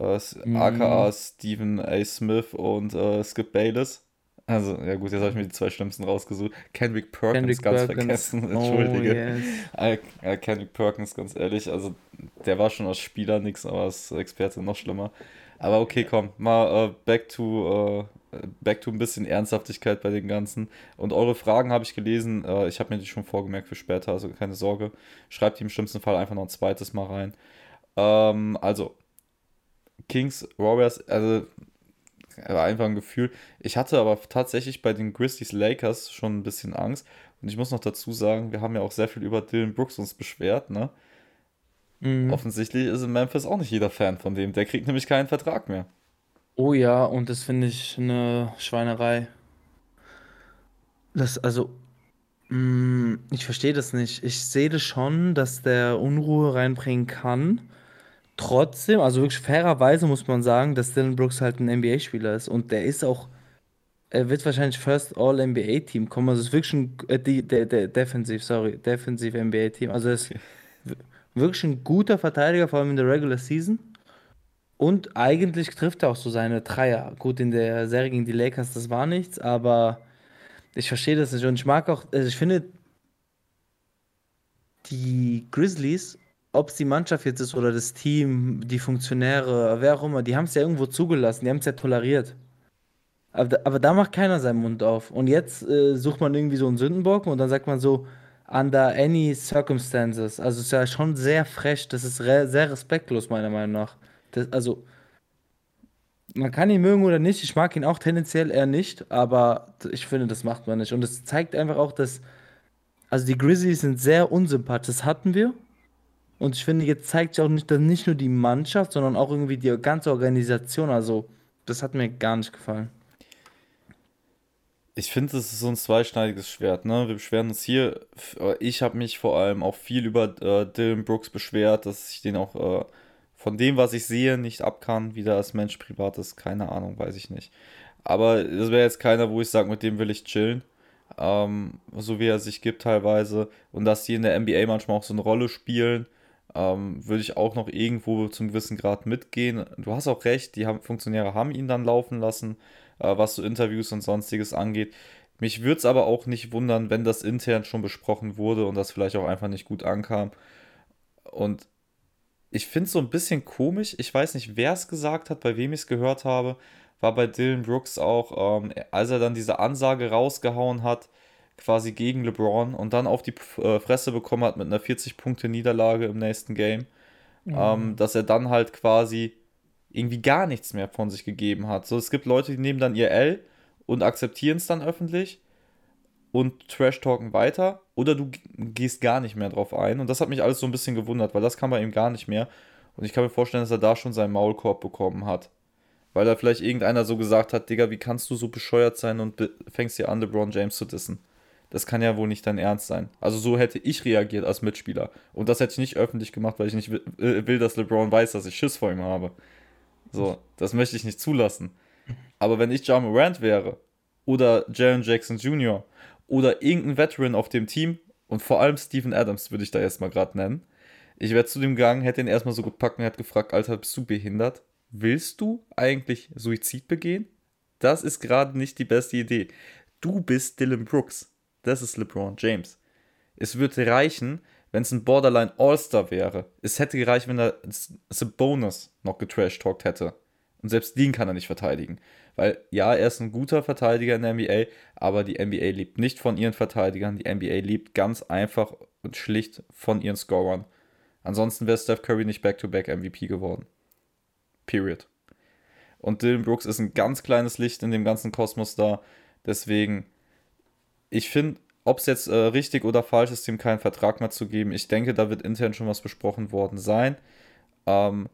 äh, Mhm. aka Stephen A. Smith und äh, Skip Bayless. Also, ja gut, jetzt habe ich mir die zwei schlimmsten rausgesucht. Kendrick Perkins Kendrick ganz Perkins. vergessen, Oh, entschuldige. yes. Äh, äh, Kendrick Perkins, ganz ehrlich, also der war schon als Spieler nix, aber als Experte noch schlimmer. Aber okay, komm, mal äh, back to äh, back to ein bisschen Ernsthaftigkeit bei den ganzen. Und eure Fragen habe ich gelesen, ich habe mir die schon vorgemerkt für später, also keine Sorge. Schreibt die im schlimmsten Fall einfach noch ein zweites Mal rein. Ähm, also, Kings, Warriors, also war einfach ein Gefühl. Ich hatte aber tatsächlich bei den Grizzlies Lakers schon ein bisschen Angst. Und ich muss noch dazu sagen, wir haben ja auch sehr viel über Dylan Brooks uns beschwert, ne? Mhm. Offensichtlich ist in Memphis auch nicht jeder Fan von dem. Der kriegt nämlich keinen Vertrag mehr. Oh ja, und das finde ich eine Schweinerei. Das, also, mm, ich verstehe das nicht. Ich sehe das schon, dass der Unruhe reinbringen kann. Trotzdem, also wirklich fairerweise muss man sagen, dass Dylan Brooks halt ein NBA-Spieler ist. Und der ist auch, er wird wahrscheinlich First All-NBA-Team kommen. Also es ist wirklich ein, äh, die, der, der, defensiv, sorry, defensiv NBA-Team. Also er ist wirklich ein guter Verteidiger, vor allem in der Regular Season. Und eigentlich trifft er auch so seine Dreier. Gut, in der Serie gegen die Lakers, das war nichts, aber ich verstehe das nicht. Und ich mag auch, also ich finde, die Grizzlies, ob es die Mannschaft jetzt ist oder das Team, die Funktionäre, wer auch immer, die haben es ja irgendwo zugelassen, die haben es ja toleriert. Aber, da- aber da macht keiner seinen Mund auf. Und jetzt äh, sucht man irgendwie so einen Sündenbock und dann sagt man so, under any circumstances. Also es ist ja schon sehr frech, das ist re sehr respektlos, meiner Meinung nach. Das, also, man kann ihn mögen oder nicht, ich mag ihn auch tendenziell eher nicht, aber ich finde, das macht man nicht. Und es zeigt einfach auch, dass, also die Grizzlies sind sehr unsympathisch, das hatten wir. Und ich finde, jetzt zeigt sich auch nicht, dass nicht nur die Mannschaft, sondern auch irgendwie die ganze Organisation, also das hat mir gar nicht gefallen. Ich finde, das ist so ein zweischneidiges Schwert, ne? Wir beschweren uns hier. äh, Ich habe mich vor allem auch viel über äh, Dylan Brooks beschwert, dass ich den auch äh, von dem, was ich sehe, nicht ab kann. Wie der als Mensch privat ist, keine Ahnung, weiß ich nicht. Aber das wäre jetzt keiner, wo ich sage, mit dem will ich chillen. Ähm, so wie er sich gibt teilweise. Und dass die in der NBA manchmal auch so eine Rolle spielen, ähm, würde ich auch noch irgendwo zum gewissen Grad mitgehen. Du hast auch recht, die haben, Funktionäre haben ihn dann laufen lassen, äh, was so Interviews und sonstiges angeht. Mich würde es aber auch nicht wundern, wenn das intern schon besprochen wurde und das vielleicht auch einfach nicht gut ankam. Und ich finde es so ein bisschen komisch. Ich weiß nicht, wer es gesagt hat, bei wem ich es gehört habe. War bei Dylan Brooks auch, ähm, als er dann diese Ansage rausgehauen hat, quasi gegen LeBron und dann auf die äh, Fresse bekommen hat mit einer 40-Punkte-Niederlage im nächsten Game, ähm, dass er dann halt quasi irgendwie gar nichts mehr von sich gegeben hat. So, es gibt Leute, die nehmen dann ihr L und akzeptieren es dann öffentlich und Trash-talken weiter oder du gehst gar nicht mehr drauf ein. Und das hat mich alles so ein bisschen gewundert, weil das kann bei ihm gar nicht mehr. Und ich kann mir vorstellen, dass er da schon seinen Maulkorb bekommen hat. Weil da vielleicht irgendeiner so gesagt hat, Digga, wie kannst du so bescheuert sein und fängst hier an, LeBron James zu dissen? Das kann ja wohl nicht dein Ernst sein. Also so hätte ich reagiert als Mitspieler. Und das hätte ich nicht öffentlich gemacht, weil ich nicht äh, will, dass LeBron weiß, dass ich Schiss vor ihm habe. So, das möchte ich nicht zulassen. Aber wenn ich Ja Morant wäre oder Jaren Jackson Jr. oder irgendein Veteran auf dem Team und vor allem Steven Adams würde ich da erstmal gerade nennen, ich wäre zu dem gegangen, hätte ihn erstmal so gepackt und hätte gefragt, Alter, bist du behindert? Willst du eigentlich Suizid begehen? Das ist gerade nicht die beste Idee. Du bist Dylan Brooks. Das ist LeBron James. Es würde reichen, wenn es ein Borderline All-Star wäre. Es hätte gereicht, wenn er Sabonis noch getrash-talkt hätte. Und selbst den kann er nicht verteidigen. Weil ja, er ist ein guter Verteidiger in der NBA, aber die NBA lebt nicht von ihren Verteidigern. Die NBA lebt ganz einfach und schlicht von ihren Scorern. Ansonsten wäre Steph Curry nicht Back-to-Back MVP geworden. Period. Und Dylan Brooks ist ein ganz kleines Licht in dem ganzen Kosmos da. Deswegen, ich finde, ob es jetzt äh, richtig oder falsch ist, ihm keinen Vertrag mehr zu geben, ich denke, da wird intern schon was besprochen worden sein. Ähm,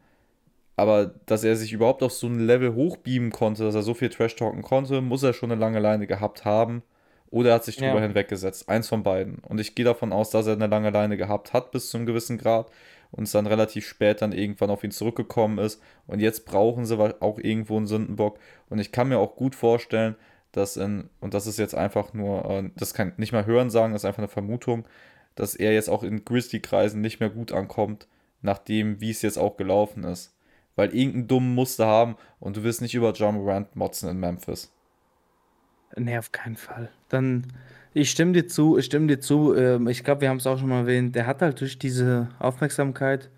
aber dass er sich überhaupt auf so ein Level hochbeamen konnte, dass er so viel Trash talken konnte, muss er schon eine lange Leine gehabt haben. Oder er hat sich drüber Ja. hinweggesetzt. Eins von beiden. Und ich gehe davon aus, dass er eine lange Leine gehabt hat bis zu einem gewissen Grad und es dann relativ spät dann irgendwann auf ihn zurückgekommen ist. Und jetzt brauchen sie auch irgendwo einen Sündenbock. Und ich kann mir auch gut vorstellen, dass in, und das ist jetzt einfach nur, äh, das kann nicht mal hören sagen, das ist einfach eine Vermutung, dass er jetzt auch in Grizzly-Kreisen nicht mehr gut ankommt, nachdem, wie es jetzt auch gelaufen ist. weil irgendeinen dummen Muster haben und du wirst nicht über John Morant motzen in Memphis. Nee, auf keinen Fall. Dann, ich stimme dir zu, ich stimme dir zu. ähm, Ich glaube, wir haben es auch schon mal erwähnt. Der hat halt durch diese Aufmerksamkeit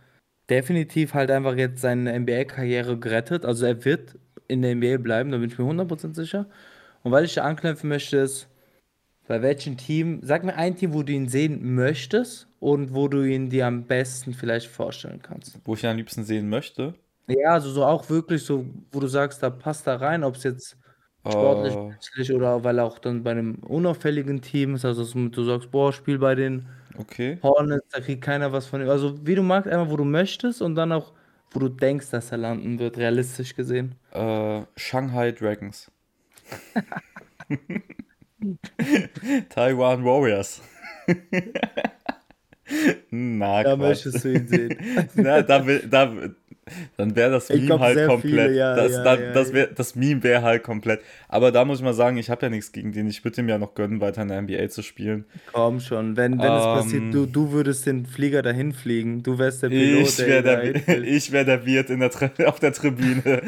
definitiv halt einfach jetzt seine NBA-Karriere gerettet. Also er wird in der NBA bleiben, da bin ich mir 100% sicher. Und weil ich da anknüpfen möchte, ist, bei welchem Team, sag mir ein Team, wo du ihn sehen möchtest und wo du ihn dir am besten vielleicht vorstellen kannst. Wo ich ihn am liebsten sehen möchte. Ja, also so auch wirklich so, wo du sagst, da passt da rein, ob es jetzt sportlich, Äh, menschlich oder weil er auch dann bei einem unauffälligen Team ist, also du sagst, boah, spiel bei den okay. Hornets, da kriegt keiner was von ihm. Also wie du magst, einmal wo du möchtest und dann auch, wo du denkst, dass er landen wird, realistisch gesehen. Äh, Shanghai Dragons. Taiwan Warriors. Na, Da Quatsch. möchtest du ihn sehen. Na, da will, da, dann wäre das Ich Meme glaub, halt komplett. viele, ja, das, ja, da, ja, das, wär, das Meme wäre halt komplett. Aber da muss ich mal sagen, ich habe ja nichts gegen den. Ich würde ihm ja noch gönnen, weiter in der NBA zu spielen. Komm schon, wenn, wenn es passiert, Ähm, du, du würdest den Flieger dahin fliegen. Du wärst der Pilot, Ich der wäre der, ich wär der Wirt in der, auf der Tribüne.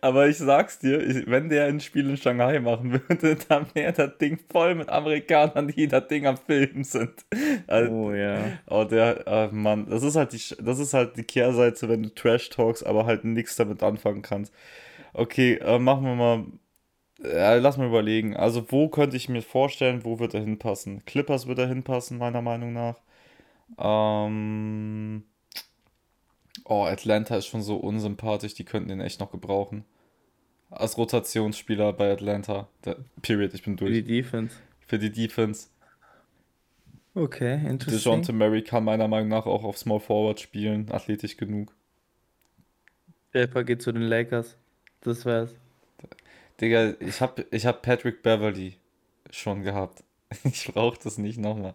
Aber ich sag's dir, ich, wenn der ein Spiel in Shanghai machen würde, dann wäre das Ding voll mit Amerikanern, die das Ding am Filmen sind. Also, Oh ja. oh, der, äh, Mann, das ist halt die, das ist halt die Kehrseite, wenn du Trash talks, aber halt nichts damit anfangen kannst. Okay, äh, machen wir mal, äh, lass mal überlegen. Also, wo könnte ich mir vorstellen, wo wird er hinpassen? Clippers wird er hinpassen, meiner Meinung nach. Ähm, oh, Atlanta ist schon so unsympathisch, die könnten den echt noch gebrauchen. Als Rotationsspieler bei Atlanta. Der, period, ich bin Für die durch. Defense. Für die Defense. Okay, DeJounte interesting. Murray kann meiner Meinung nach auch auf Small Forward spielen, athletisch genug. Draper geht zu den Lakers. Das wär's. Digga, ich hab, ich hab Patrick Beverly schon gehabt. Ich brauch das nicht nochmal.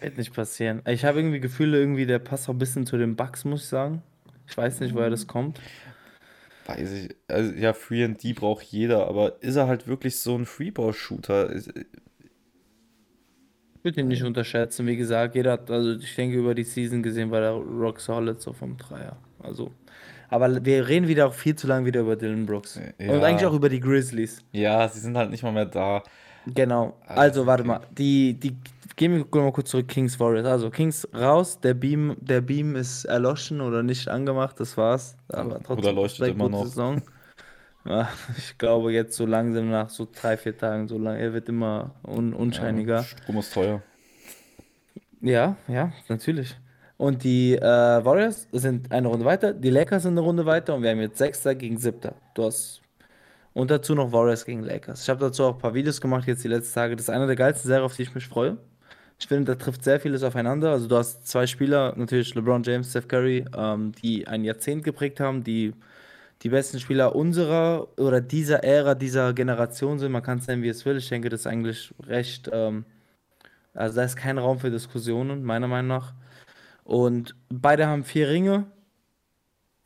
Wird nicht passieren. Ich habe irgendwie Gefühle, irgendwie, der passt auch ein bisschen zu den Bucks, muss ich sagen. Ich weiß nicht, woher das kommt. Weiß ich. Also, ja, 3D braucht jeder, aber ist er halt wirklich so ein Freeball-Shooter? Ist- Ich würde ihn nicht unterschätzen. Wie gesagt, jeder hat, also ich denke, über die Season gesehen war der Rock Solid so vom Dreier. Also, aber wir reden wieder auch viel zu lange wieder über Dylan Brooks. Und eigentlich auch Ja, über die Grizzlies. ja, sie sind halt nicht mal mehr da. Genau. Alles Also, warte mal. Die, die, gehen wir mal kurz zurück. Kings Warriors. Also, Kings raus. Der Beam, der Beam ist erloschen oder nicht angemacht. Das war's. Aber Oder trotzdem, leuchtet sehr immer noch. Saison. Ja, ich glaube, jetzt so langsam nach so drei, vier Tagen, so lang, er wird immer un, Ja, unscheiniger. Strom ist teuer. Ja, ja, natürlich. Und die äh, Warriors sind eine Runde weiter, die Lakers sind eine Runde weiter und wir haben jetzt Sechster gegen Siebter. Du hast und dazu noch Warriors gegen Lakers. Ich habe dazu auch ein paar Videos gemacht jetzt die letzten Tage. Das ist einer der geilsten Serien, auf die ich mich freue. Ich finde, da trifft sehr vieles aufeinander. Also du hast zwei Spieler, natürlich LeBron James, Steph Curry, ähm, die ein Jahrzehnt geprägt haben, die die besten Spieler unserer oder dieser Ära, dieser Generation sind. Man kann es nennen, wie es will. Ich denke, das ist eigentlich recht, ähm, also da ist kein Raum für Diskussionen, meiner Meinung nach. Und beide haben vier Ringe.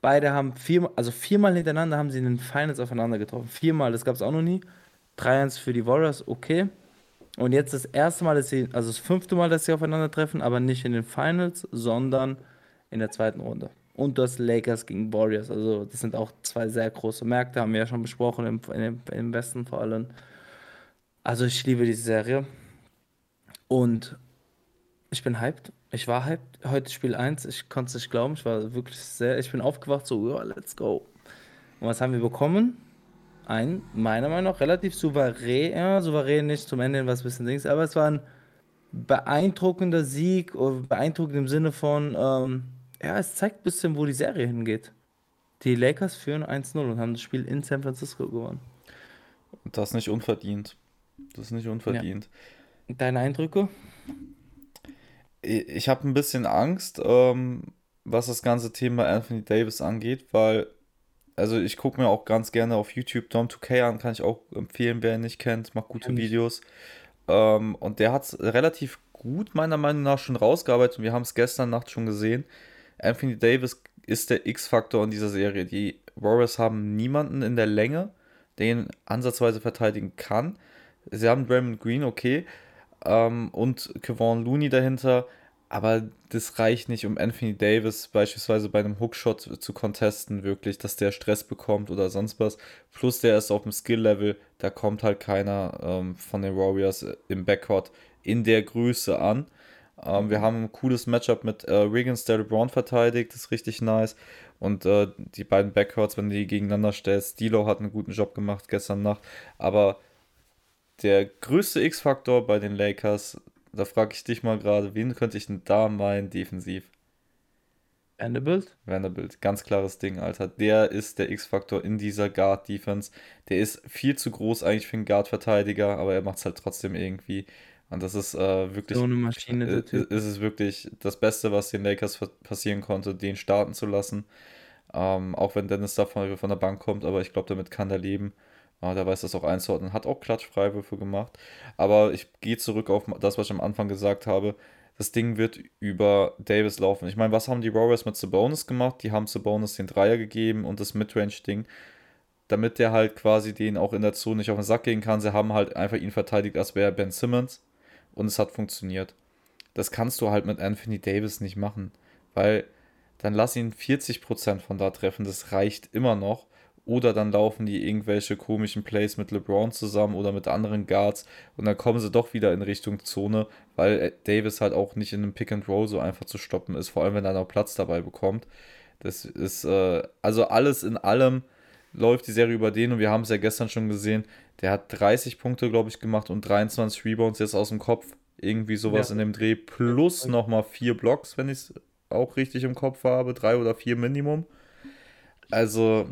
Beide haben vier, also viermal hintereinander haben sie in den Finals aufeinander getroffen. Viermal, das gab es auch noch nie. 3-1 für die Warriors, okay. Und jetzt das erste Mal, dass sie, also das fünfte Mal, dass sie aufeinandertreffen, aber nicht in den Finals, sondern in der zweiten Runde. Und das Lakers gegen Warriors. Also, das sind auch zwei sehr große Märkte, haben wir ja schon besprochen, im, im, im Westen vor allem. Also, ich liebe diese Serie. Und ich bin hyped. Ich war hyped. Heute Spiel 1. Ich konnte es nicht glauben. Ich war wirklich sehr. Ich bin aufgewacht, so, ja, let's go. Und was haben wir bekommen? Ein, meiner Meinung nach, relativ souverän. Ja, souverän nicht zum Ende was ein bisschen Dings. Aber es war ein beeindruckender Sieg. Beeindruckend im Sinne von, ähm, ja, es zeigt ein bisschen, wo die Serie hingeht. Die Lakers führen 1-0 und haben das Spiel in San Francisco gewonnen. Das nicht unverdient. Das ist nicht Ja. unverdient. Deine Eindrücke? Ich, habe ein bisschen Angst, ähm, was das ganze Thema Anthony Davis angeht, weil, also ich gucke mir auch ganz gerne auf YouTube Dom 2K an, kann ich auch empfehlen, wer ihn nicht kennt, macht gute ich. Videos. Ähm, und der hat es relativ gut, meiner Meinung nach, schon rausgearbeitet. Und wir haben es gestern Nacht schon gesehen. Anthony Davis ist der X-Faktor in dieser Serie. Die Warriors haben niemanden in der Länge, der ihn ansatzweise verteidigen kann. Sie haben Draymond Green, okay, ähm, und Kevon Looney dahinter, Aber das reicht nicht, um Anthony Davis beispielsweise bei einem Hookshot zu contesten, wirklich, dass der Stress bekommt oder sonst was. Plus der ist auf dem Skill-Level, da kommt halt keiner ähm, von den Warriors im Backcourt in der Größe an. Ähm, wir haben ein cooles Matchup mit äh, Wiggins, der LeBron verteidigt, das ist richtig nice. Und äh, die beiden Backcourts, wenn du die gegeneinander stellst, Dilo hat einen guten Job gemacht gestern Nacht. Aber der größte X-Faktor bei den Lakers da frage ich dich mal gerade, wen könnte ich denn da meinen defensiv? Vanderbilt? Vanderbilt, ganz klares Ding, Alter. Der ist der X-Faktor in dieser Guard-Defense. Der ist viel zu groß eigentlich für einen Guard-Verteidiger, aber er macht es halt trotzdem irgendwie. Und das ist äh, wirklich. So eine Maschine, der Typ. Ist es wirklich das Beste, was den Lakers passieren konnte, den starten zu lassen. Ähm, auch wenn Dennis da von, von der Bank kommt, aber ich glaube, damit kann er leben. Ah, der weiß das auch einzuordnen, hat auch Klatschfreiwürfe gemacht. Aber ich gehe zurück auf das, was ich am Anfang gesagt habe. Das Ding wird über Davis laufen. Ich meine, was haben die Warriors mit Sabonis gemacht? Die haben Sabonis den Dreier gegeben und das Midrange-Ding, damit der halt quasi den auch in der Zone nicht auf den Sack gehen kann. Sie haben halt einfach ihn verteidigt, als wäre Ben Simmons und es hat funktioniert. Das kannst du halt mit Anthony Davis nicht machen, weil dann lass ihn 40% von da treffen, das reicht immer noch oder dann laufen die irgendwelche komischen Plays mit LeBron zusammen oder mit anderen Guards und dann kommen sie doch wieder in Richtung Zone, weil äh, Davis halt auch nicht in einem Pick and Roll so einfach zu stoppen ist, vor allem wenn er noch Platz dabei bekommt. Das ist, äh, also alles in allem läuft die Serie über den und wir haben es ja gestern schon gesehen. Der hat 30 Punkte, glaube ich, gemacht und 23 Rebounds jetzt aus dem Kopf. Irgendwie sowas ja. in dem Dreh. Plus nochmal vier Blocks, wenn ich es auch richtig im Kopf habe. Drei oder vier Minimum. Also,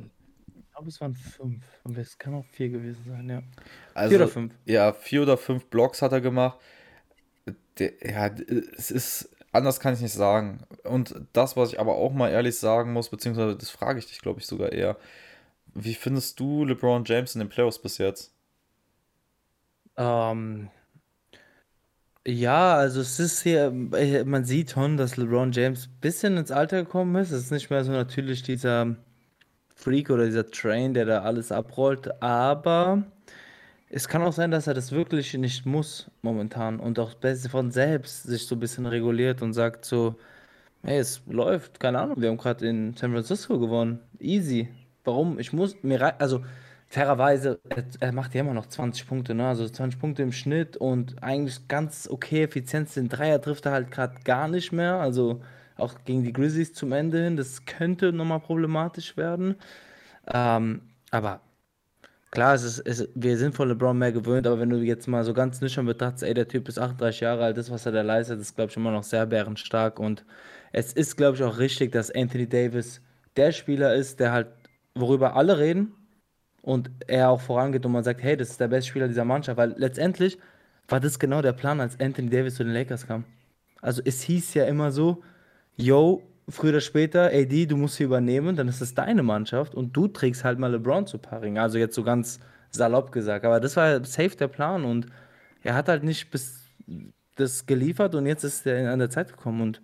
glaube, es waren fünf. Und es kann auch vier gewesen sein, ja. Also, vier oder fünf. Ja, vier oder fünf Blocks hat er gemacht. Der, ja, es ist. Anders kann ich nicht sagen. Und das, was ich aber auch mal ehrlich sagen muss, beziehungsweise das frage ich dich, glaube ich, sogar eher. Wie findest du LeBron James in den Playoffs bis jetzt? Ähm, ja, also es ist hier, äh, man sieht schon, dass LeBron James ein bisschen ins Alter gekommen ist. Es ist nicht mehr so natürlich dieser Freak oder dieser Train, der da alles abrollt. Aber es kann auch sein, dass er das wirklich nicht muss momentan und auch von selbst sich so ein bisschen reguliert und sagt so, hey, es läuft, keine Ahnung, wir haben gerade in San Francisco gewonnen. Easy. Warum? Ich muss mir also fairerweise, er, er, macht ja immer noch 20 Punkte, ne? Also 20 Punkte im Schnitt und eigentlich ganz okay Effizienz. Den Dreier trifft er halt gerade gar nicht mehr. Also auch gegen die Grizzlies zum Ende hin. Das könnte nochmal problematisch werden. Ähm, aber klar, es ist, es, wir sind von LeBron mehr gewöhnt, aber wenn du jetzt mal so ganz nüchtern betrachtest, ey, der Typ ist 38 Jahre alt, das, was er da leistet, ist, glaube ich, immer noch sehr bärenstark. Und es ist, glaube ich, auch richtig, dass Anthony Davis der Spieler ist, der halt, worüber alle reden und er auch vorangeht und man sagt, hey, das ist der beste Spieler dieser Mannschaft, weil letztendlich war das genau der Plan, als Anthony Davis zu den Lakers kam. Also es hieß ja immer so, yo, früher oder später, AD, du musst sie übernehmen, dann ist es deine Mannschaft und du trägst halt mal LeBron zu Paring. Also jetzt so ganz salopp gesagt. Aber das war safe der Plan und er hat halt nicht bis das geliefert und jetzt ist er an der Zeit gekommen und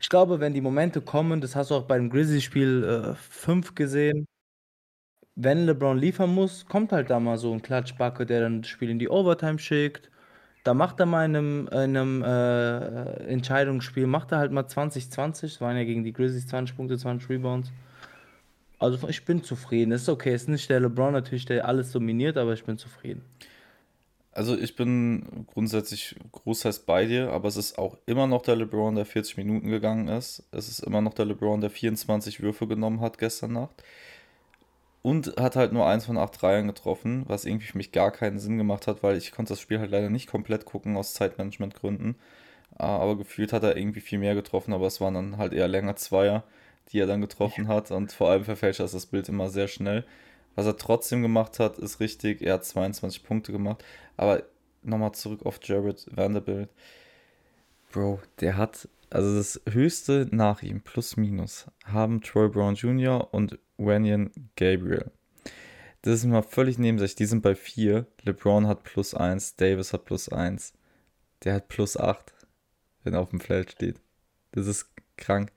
ich glaube, wenn die Momente kommen, das hast du auch beim Grizzlies-Spiel 5 äh, gesehen, wenn LeBron liefern muss, kommt halt da mal so ein Klatschbacke, der dann das Spiel in die Overtime schickt da macht er mal in einem, in einem äh, Entscheidungsspiel, macht er halt mal 20, 20. Das waren ja gegen die Grizzlies 20 Punkte, 20 Rebounds. Also ich bin zufrieden. Es ist okay, es ist nicht der LeBron natürlich, der alles dominiert, aber ich bin zufrieden. Also ich bin grundsätzlich großteils bei dir, aber es ist auch immer noch der LeBron, der 40 Minuten gegangen ist. Es ist immer noch der LeBron, der 24 Würfe genommen hat gestern Nacht. Und hat halt nur eins von acht Dreiern getroffen, was irgendwie für mich gar keinen Sinn gemacht hat, weil ich konnte das Spiel halt leider nicht komplett gucken aus Zeitmanagementgründen. Ah, aber gefühlt hat er irgendwie viel mehr getroffen, aber es waren dann halt eher länger Zweier, die er dann getroffen hat. Und vor allem verfälscht das das Bild immer sehr schnell. Was er trotzdem gemacht hat, ist richtig. Er hat 22 Punkte gemacht. Aber nochmal zurück auf Jared Vanderbilt. Bro, der hat, also das höchste nach ihm, plus minus, haben Troy Brown Jr. und Wenyan Gabriel. Das ist mal völlig neben sich. Die sind bei 4. LeBron hat plus 1, Davis hat plus 1. Der hat plus 8, wenn er auf dem Feld steht. Das ist krank.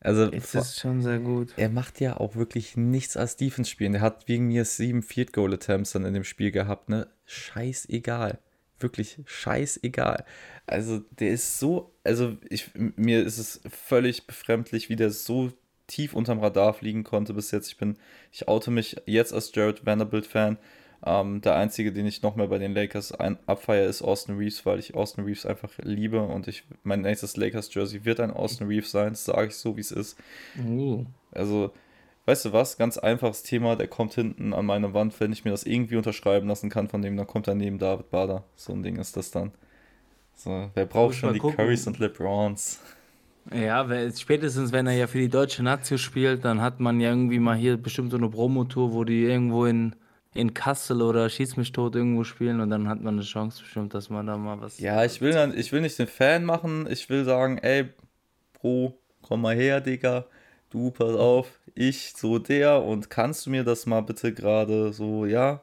Also, das ist schon sehr gut. Er macht ja auch wirklich nichts als Defense spielen. Der hat wegen mir sieben Field Goal Attempts dann in dem Spiel gehabt, ne? Scheißegal. wirklich scheißegal. Also der ist so, also ich, mir ist es völlig befremdlich, wie der so tief unterm Radar fliegen konnte bis jetzt. Ich bin, ich oute mich jetzt als Jared Vanderbilt-Fan. Ähm, der einzige, den ich noch mehr bei den Lakers ein abfeier, ist Austin Reeves, weil ich Austin Reeves einfach liebe und ich mein nächstes Lakers-Jersey wird ein Austin Reeves sein, das sage ich so, wie es ist. Uh. Also, weißt du was, ganz einfaches Thema, der kommt hinten an meine Wand, wenn ich mir das irgendwie unterschreiben lassen kann von dem, dann kommt er neben David Bader. So ein Ding ist das dann. So, wer braucht schon die gucken. Currys und LeBrons? Ja, spätestens wenn er ja für die deutsche Nazio spielt, dann hat man ja irgendwie mal hier bestimmt so eine Promotour, wo die irgendwo in in Kassel oder Schieß mich tot irgendwo spielen und dann hat man eine Chance bestimmt, dass man da mal was. Ja, ich will dann, ich will nicht den Fan machen, ich will sagen, ey, Bro, komm mal her, Digga. Du, pass auf, ich, so der, und kannst du mir das mal bitte gerade so, ja?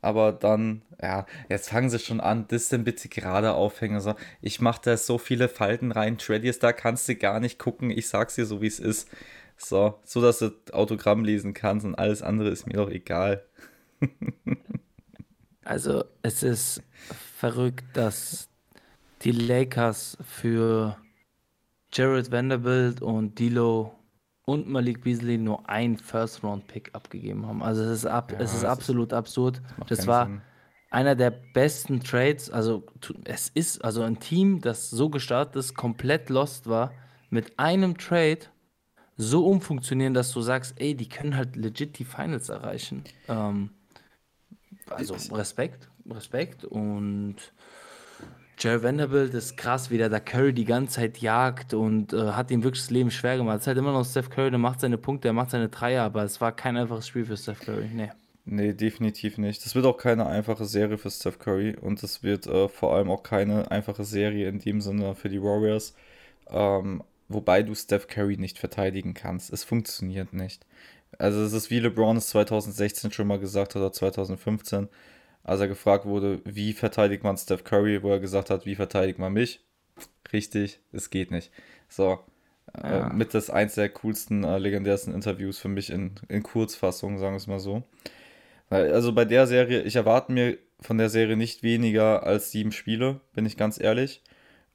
Aber dann, ja, jetzt fangen sie schon an, das denn bitte gerade aufhängen. So, ich mache da so viele Falten rein, Tradiers, da kannst du gar nicht gucken, ich sag's dir so, wie es ist. So, so dass du Autogramm lesen kannst und alles andere ist mir doch egal. also, es ist verrückt, dass die Lakers für Jared Vanderbilt und Dilo und Malik Beasley nur ein First-Round-Pick abgegeben haben. Also es ist, ab, ja, es ist absolut ist, absurd. Das, das war Sinn. einer der besten Trades. Also es ist also ein Team, das so gestartet ist, komplett lost war, mit einem Trade so umfunktionieren, dass du sagst, ey, die können halt legit die Finals erreichen. Ähm, also Respekt, Respekt und Jerry Vanderbilt ist krass, wie der da Curry die ganze Zeit jagt und äh, hat ihm wirklich das Leben schwer gemacht. Es ist halt immer noch Steph Curry, der macht seine Punkte, der macht seine Dreier, aber es war kein einfaches Spiel für Steph Curry. Nee. Nee, definitiv nicht. Das wird auch keine einfache Serie für Steph Curry und es wird äh, vor allem auch keine einfache Serie in dem Sinne für die Warriors. Ähm, wobei du Steph Curry nicht verteidigen kannst. Es funktioniert nicht. Also es ist wie LeBron es 2016 schon mal gesagt hat oder 2015, als er gefragt wurde, wie verteidigt man Steph Curry, wo er gesagt hat, wie verteidigt man mich? Richtig, es geht nicht. So, äh, ja. äh, mit das eins der coolsten, äh, legendärsten Interviews für mich in, in Kurzfassung, sagen wir es mal so. Also bei der Serie, ich erwarte mir von der Serie nicht weniger als sieben Spiele, bin ich ganz ehrlich.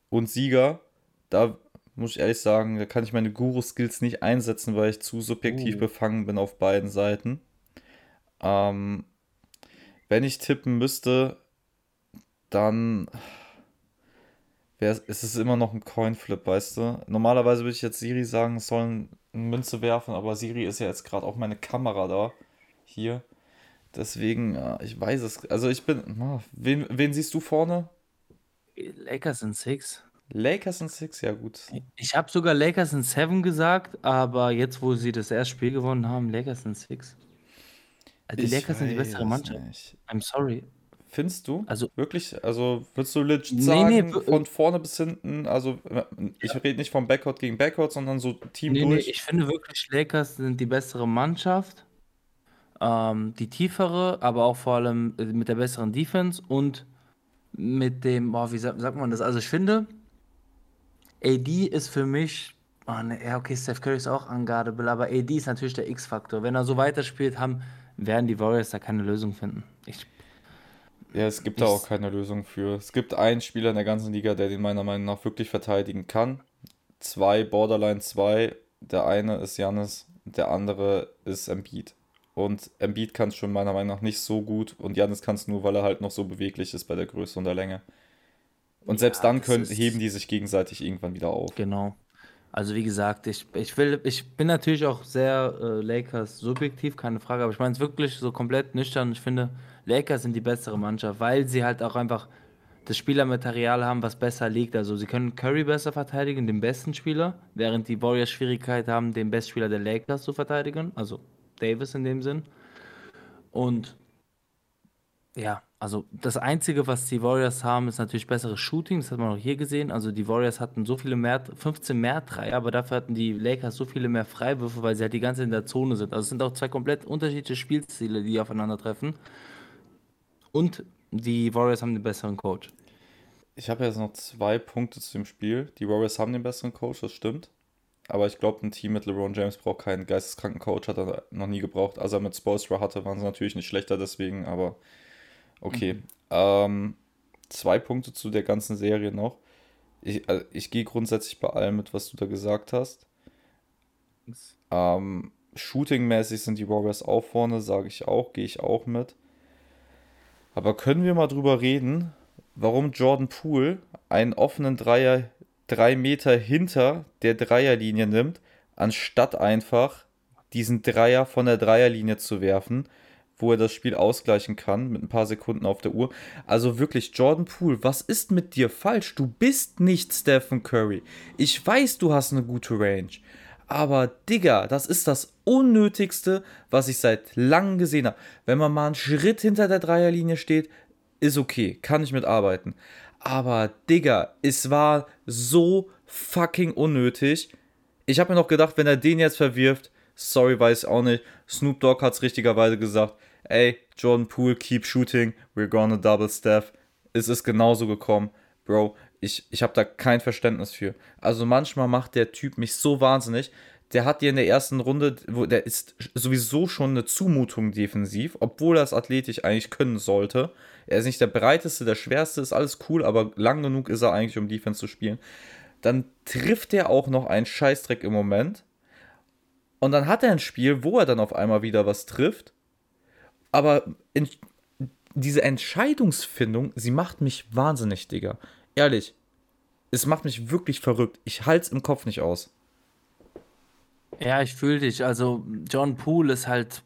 Und Sieger, da muss ich ehrlich sagen, da kann ich meine Guru-Skills nicht einsetzen, weil ich zu subjektiv uh. befangen bin auf beiden Seiten. Ähm, wenn ich tippen müsste, dann wär, ist es immer noch ein Coinflip, weißt du? Normalerweise würde ich jetzt Siri sagen, sollen eine Münze werfen, aber Siri ist ja jetzt gerade auch meine Kamera da. Hier. Deswegen, ich weiß es. Also ich bin. Wen, wen siehst du vorne? Lakers in Six. Lakers in Six, ja gut. Ich habe sogar Lakers in Seven gesagt, aber jetzt, wo sie das erste Spiel gewonnen haben, Lakers in Six. Also die ich Lakers sind die bessere Mannschaft. Nicht. I'm sorry. Findest du? Also wirklich? Also würdest du legit nee, sagen, nee, von vorne bis hinten, also ich rede nicht vom Backcourt gegen Backcourt, sondern so Team nee, durch. Nee, ich finde wirklich, Lakers sind die bessere Mannschaft, ähm, die tiefere, aber auch vor allem äh, mit der besseren Defense und mit dem, boah, wie sagt, sagt man das? Also ich finde, AD ist für mich, oh ne, ja, okay, Steph Curry ist auch unguardable, aber AD ist natürlich der X-Faktor. Wenn er so weiterspielt, haben, werden die Warriors da keine Lösung finden. Ich, ja, es gibt ich, da auch keine Lösung für. Es gibt einen Spieler in der ganzen Liga, der den meiner Meinung nach wirklich verteidigen kann. Zwei, Borderline 2. Der eine ist Janis, der andere ist Embiid. Und Embiid kann es schon meiner Meinung nach nicht so gut und Janis kann es nur, weil er halt noch so beweglich ist bei der Größe und der Länge. Und selbst ja, dann können, heben die sich gegenseitig irgendwann wieder auf. Genau. Also wie gesagt, ich, ich will, ich bin natürlich auch sehr äh, Lakers subjektiv, keine Frage, aber ich meine es wirklich so komplett nüchtern. Ich finde, Lakers sind die bessere Mannschaft, weil sie halt auch einfach das Spielermaterial haben, was besser liegt. Also sie können Curry besser verteidigen, den besten Spieler, während die Warriors Schwierigkeit haben, den Bestspieler der Lakers zu verteidigen, also Davis in dem Sinn. Und ja, also das Einzige, was die Warriors haben, ist natürlich besseres Shooting. Das hat man auch hier gesehen. Also die Warriors hatten so viele mehr, 15 mehr Dreier, aber dafür hatten die Lakers so viele mehr Freiwürfe, weil sie halt die ganze Zeit in der Zone sind. Also es sind auch zwei komplett unterschiedliche Spielstile, die aufeinandertreffen. Und die Warriors haben den besseren Coach. Ich habe jetzt noch zwei Punkte zu dem Spiel. Die Warriors haben den besseren Coach, das stimmt. Aber ich glaube, ein Team mit LeBron James braucht keinen geisteskranken Coach, hat er noch nie gebraucht. Als er mit Spolstra hatte, waren sie natürlich nicht schlechter deswegen, aber Okay. Mhm. Ähm, zwei Punkte zu der ganzen Serie noch. Ich, also ich gehe grundsätzlich bei allem mit, was du da gesagt hast. Ähm, Shooting-mäßig sind die Warriors auch vorne, sage ich auch, gehe ich auch mit. Aber können wir mal drüber reden, warum Jordan Poole einen offenen Dreier drei Meter hinter der Dreierlinie nimmt, anstatt einfach diesen Dreier von der Dreierlinie zu werfen, wo er das Spiel ausgleichen kann mit ein paar Sekunden auf der Uhr. Also wirklich, Jordan Poole, was ist mit dir falsch? Du bist nicht Stephen Curry. Ich weiß, du hast eine gute Range. Aber Digga, das ist das Unnötigste, was ich seit langem gesehen habe. Wenn man mal einen Schritt hinter der Dreierlinie steht, ist okay, kann ich mitarbeiten. Aber Digga, es war so fucking unnötig. Ich habe mir noch gedacht, wenn er den jetzt verwirft, sorry, weiß auch nicht. Snoop Dogg hat es richtigerweise gesagt. Ey, Jordan Poole, keep shooting, we're gonna double staff. Es ist genauso gekommen. Bro, ich, ich habe da kein Verständnis für. Also manchmal macht der Typ mich so wahnsinnig. Der hat dir in der ersten Runde, wo der ist sowieso schon eine Zumutung defensiv, obwohl er es athletisch eigentlich können sollte. Er ist nicht der breiteste, der schwerste, ist alles cool, aber lang genug ist er eigentlich, um Defense zu spielen. Dann trifft er auch noch einen Scheißdreck im Moment. Und dann hat er ein Spiel, wo er dann auf einmal wieder was trifft. Aber in, diese Entscheidungsfindung, sie macht mich wahnsinnig, Digga. Ehrlich. Es macht mich wirklich verrückt. Ich halte es im Kopf nicht aus. Ja, ich fühle dich. Also, John Poole ist halt.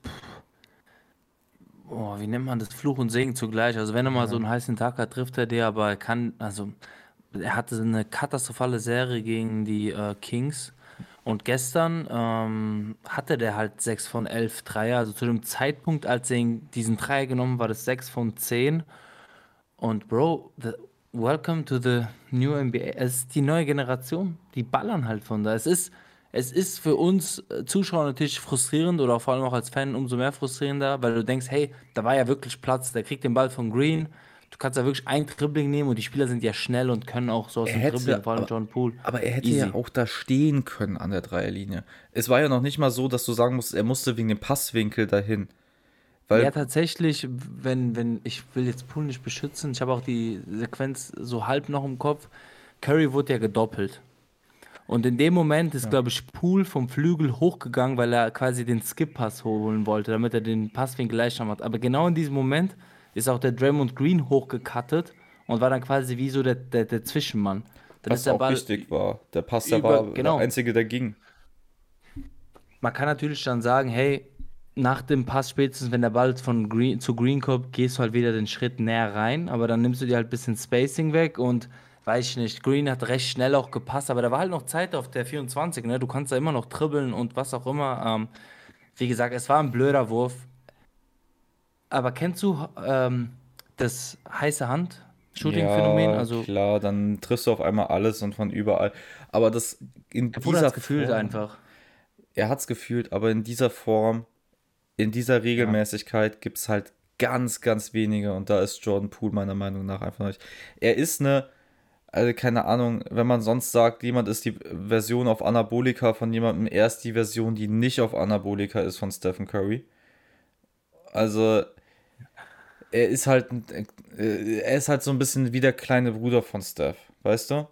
Oh, wie nennt man das? Fluch und Segen zugleich. Also, wenn er mal so einen heißen Tag hat, trifft er dir, aber er kann. Also, er hatte eine katastrophale Serie gegen die äh, Kings. Und gestern ähm, hatte der halt 6 von 11 Dreier. Also zu dem Zeitpunkt, als er diesen Dreier genommen war das 6 von 10. Und Bro, the, welcome to the new NBA. Es ist die neue Generation. Die ballern halt von da. Es ist, es ist für uns äh, Zuschauer natürlich frustrierend oder vor allem auch als Fan umso mehr frustrierender, weil du denkst, hey, da war ja wirklich Platz. Der kriegt den Ball von Green Du kannst da wirklich ein Dribbling nehmen und die Spieler sind ja schnell und können auch so aus dem Dribbling, vor allem aber, John Poole. Aber er hätte Easy. ja auch da stehen können an der Dreierlinie. Es war ja noch nicht mal so, dass du sagen musst, er musste wegen dem Passwinkel dahin. Weil ja, tatsächlich, wenn, wenn, ich will jetzt Poole nicht beschützen, ich habe auch die Sequenz so halb noch im Kopf. Curry wurde ja gedoppelt. Und in dem Moment ist, ja. glaube ich, Poole vom Flügel hochgegangen, weil er quasi den Skip-Pass holen wollte, damit er den Passwinkel leichter macht. Aber genau in diesem Moment ist auch der Draymond Green hochgekattet und war dann quasi wie so der, der, der Zwischenmann. Dann Was auch Ball wichtig war. Der Pass, der über, war genau. der einzige, der ging. Man kann natürlich dann sagen, hey, nach dem Pass spätestens, wenn der Ball von Green zu Green kommt, gehst du halt wieder den Schritt näher rein, aber dann nimmst du dir halt ein bisschen Spacing weg und weiß ich nicht, Green hat recht schnell auch gepasst, aber da war halt noch Zeit auf der 24, ne? Du kannst da immer noch dribbeln und was auch immer. Ähm, wie gesagt, es war ein blöder Wurf. Aber kennst du ähm, das heiße Hand? Shooting-Phänomen? Ja, also klar, dann triffst du auf einmal alles und von überall. Aber das in er dieser gefühlt Form, einfach. Er hat es gefühlt, aber in dieser Form, in dieser Regelmäßigkeit ja. gibt es halt ganz, ganz wenige und da ist Jordan Poole meiner Meinung nach einfach nicht. Er ist eine, also keine Ahnung, wenn man sonst sagt, jemand ist die Version auf Anabolika von jemandem, er ist die Version, die nicht auf Anabolika ist von Stephen Curry. Also er ist halt äh, er ist halt so ein bisschen wie der kleine Bruder von Steph, weißt du?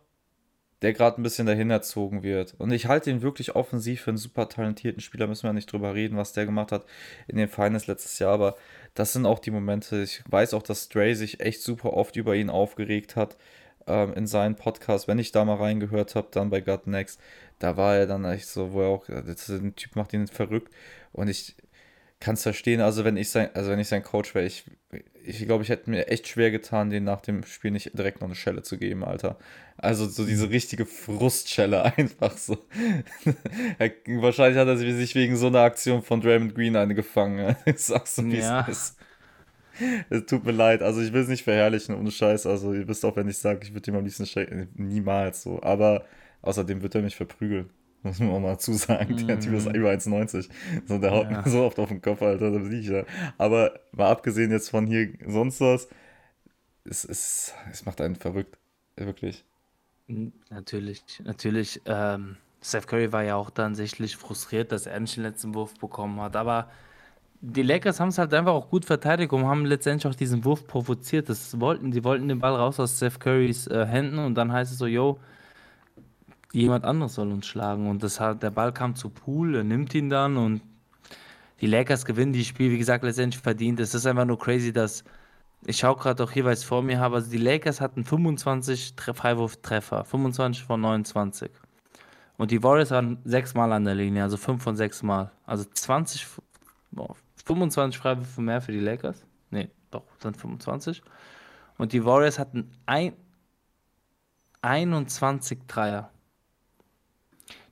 Der gerade ein bisschen dahin erzogen wird. Und ich halte ihn wirklich offensiv für einen super talentierten Spieler. Müssen wir nicht drüber reden, was der gemacht hat in den Finals letztes Jahr. Aber das sind auch die Momente. Ich weiß auch, dass Stray sich echt super oft über ihn aufgeregt hat ähm, in seinen Podcast. Wenn ich da mal reingehört habe, dann bei God Next, da war er dann echt so, wo er auch, der Typ macht ihn verrückt. Und ich, kann es verstehen. Also wenn ich sein, also wenn ich sein Coach wäre, ich, ich glaube, ich hätte mir echt schwer getan, den nach dem Spiel nicht direkt noch eine Schelle zu geben, Alter. Also so diese richtige Frustschelle einfach so. Wahrscheinlich hat er sich wegen so einer Aktion von Draymond Green eine gefangen. Ich sag's so, wie ja. es ist. Es tut mir leid, also ich will es nicht verherrlichen, ohne Scheiß. Also ihr wisst auch, wenn ich sage, ich würde ihm am liebsten stecken. Niemals so. Aber außerdem wird er mich verprügeln. Muss man auch mal zusagen. Mm. Der Typ ist mhm. über 1,90. So, der haut ja. mir so oft auf den Kopf, Alter. Da ich ja. Aber mal abgesehen jetzt von hier sonst was, es, es, es macht einen verrückt. Wirklich. Natürlich, natürlich. Ähm, Steph Curry war ja auch dann sichtlich frustriert, dass er nicht den letzten Wurf bekommen hat. Aber die Lakers haben es halt einfach auch gut verteidigt und haben letztendlich auch diesen Wurf provoziert. Das wollten, die wollten den Ball raus aus Steph Currys äh, Händen und dann heißt es so, yo, jemand anderes soll uns schlagen. Und das hat, der Ball kam zu Pool, er nimmt ihn dann und die Lakers gewinnen die Spiel, wie gesagt, letztendlich verdient. Es ist einfach nur crazy, dass ich schaue gerade auch hier, weil ich es vor mir habe. Also die Lakers hatten 25 Freiwurftreffer, 25 von 29. Und die Warriors waren sechsmal an der Linie, also fünf von sechs Mal. Also 20, oh, 25 Freiwürfe mehr für die Lakers. Nee, doch, sind 25. Und die Warriors hatten ein, 21 Dreier.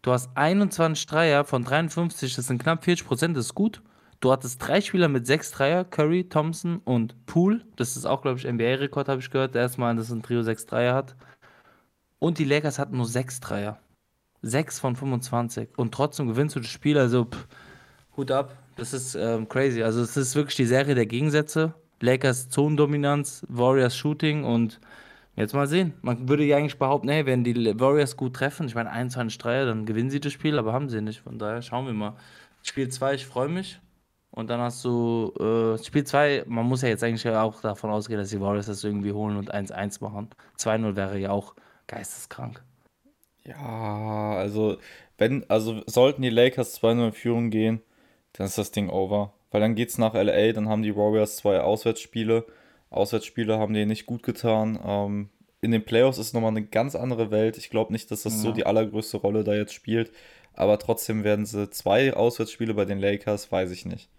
Du hast 21 Dreier von 53, das sind knapp 40 Prozent, das ist gut. Du hattest drei Spieler mit sechs Dreier, Curry, Thompson und Poole. Das ist auch, glaube ich, NBA-Rekord, habe ich gehört. Erstmal, dass ein Trio sechs Dreier hat. Und die Lakers hatten nur sechs Dreier. Sechs von 25. Und trotzdem gewinnst du das Spiel. Also, pff, Hut ab. Das ist ähm, crazy. Also, es ist wirklich die Serie der Gegensätze. Lakers Zonendominanz, Warriors Shooting und Jetzt mal sehen. Man würde ja eigentlich behaupten, hey, wenn die Warriors gut treffen, ich meine 21 Dreier, dann gewinnen sie das Spiel, aber haben sie nicht. Von daher schauen wir mal. Spiel 2, ich freue mich. Und dann hast du äh, Spiel 2, man muss ja jetzt eigentlich auch davon ausgehen, dass die Warriors das irgendwie holen und 1-1 machen. 2-0 wäre ja auch geisteskrank. Ja, also, wenn, also sollten die Lakers 2-0 in Führung gehen, dann ist das Ding over. Weil dann geht es nach LA, dann haben die Warriors zwei Auswärtsspiele Auswärtsspiele haben denen nicht gut getan. Ähm, in den Playoffs ist nochmal eine ganz andere Welt. Ich glaube nicht, dass das ja. so die allergrößte Rolle da jetzt spielt. Aber trotzdem werden sie zwei Auswärtsspiele bei den Lakers, weiß ich nicht.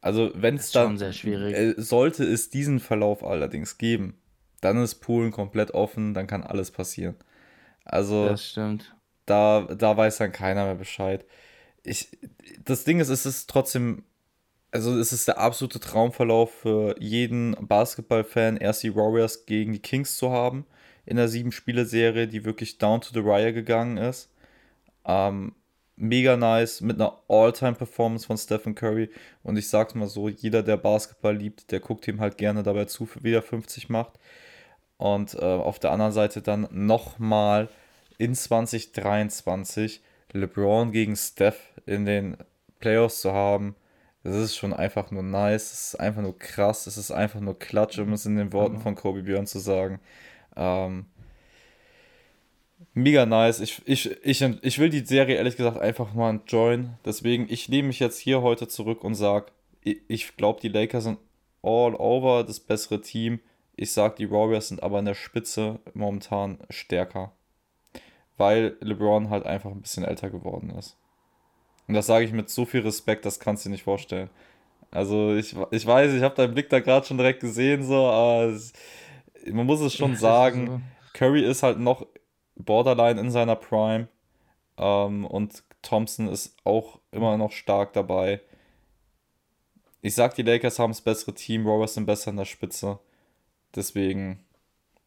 Also, wenn es dann. sehr schwierig. Äh, sollte es diesen Verlauf allerdings geben, dann ist Polen komplett offen, dann kann alles passieren. Also. Das stimmt. Da, da weiß dann keiner mehr Bescheid. Ich, das Ding ist, es ist trotzdem also es ist der absolute Traumverlauf für jeden Basketballfan, erst die Warriors gegen die Kings zu haben in der sieben-Spiele-Serie, die wirklich down to the wire gegangen ist. Ähm, mega nice mit einer All-Time-Performance von Stephen Curry. Und ich sag's mal so: jeder, der Basketball liebt, der guckt ihm halt gerne dabei zu, wie er 50 macht. Und äh, auf der anderen Seite dann nochmal in 2023 LeBron gegen Steph in den Playoffs zu haben das ist schon einfach nur nice, es ist einfach nur krass, es ist einfach nur Klatsch, um es in den Worten mhm. von Kobe Björn zu sagen. Ähm, mega nice. Ich, ich, ich, ich will die Serie ehrlich gesagt einfach mal enjoyen. Deswegen, ich nehme mich jetzt hier heute zurück und sage, ich, ich glaube, die Lakers sind all over das bessere Team. Ich sage, die Warriors sind aber in der Spitze momentan stärker. Weil LeBron halt einfach ein bisschen älter geworden ist. Und das sage ich mit so viel Respekt, das kannst du dir nicht vorstellen. Also ich, ich weiß, ich habe deinen Blick da gerade schon direkt gesehen, so, aber es, man muss es schon sagen, so. Curry ist halt noch borderline in seiner Prime ähm, und Thompson ist auch immer noch stark dabei. Ich sag, die Lakers haben das bessere Team, Warriors sind besser in der Spitze. Deswegen,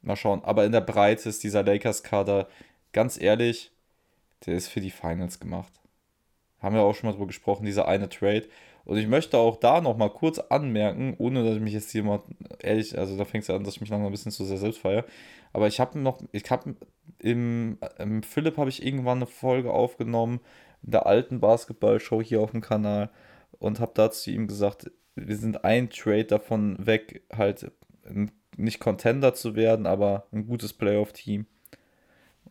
mal schauen. Aber in der Breite ist dieser Lakers-Kader, ganz ehrlich, der ist für die Finals gemacht. Haben wir auch schon mal drüber gesprochen, dieser eine Trade. Und ich möchte auch da nochmal kurz anmerken, ohne dass ich mich jetzt hier mal ehrlich, also da fängt es ja an, dass ich mich langsam ein bisschen zu sehr selbst feiere. Aber ich habe noch, ich habe im, im Philipp habe ich irgendwann eine Folge aufgenommen, in der alten Basketball-Show hier auf dem Kanal und habe dazu ihm gesagt, wir sind ein Trade davon weg, halt nicht Contender zu werden, aber ein gutes Playoff-Team.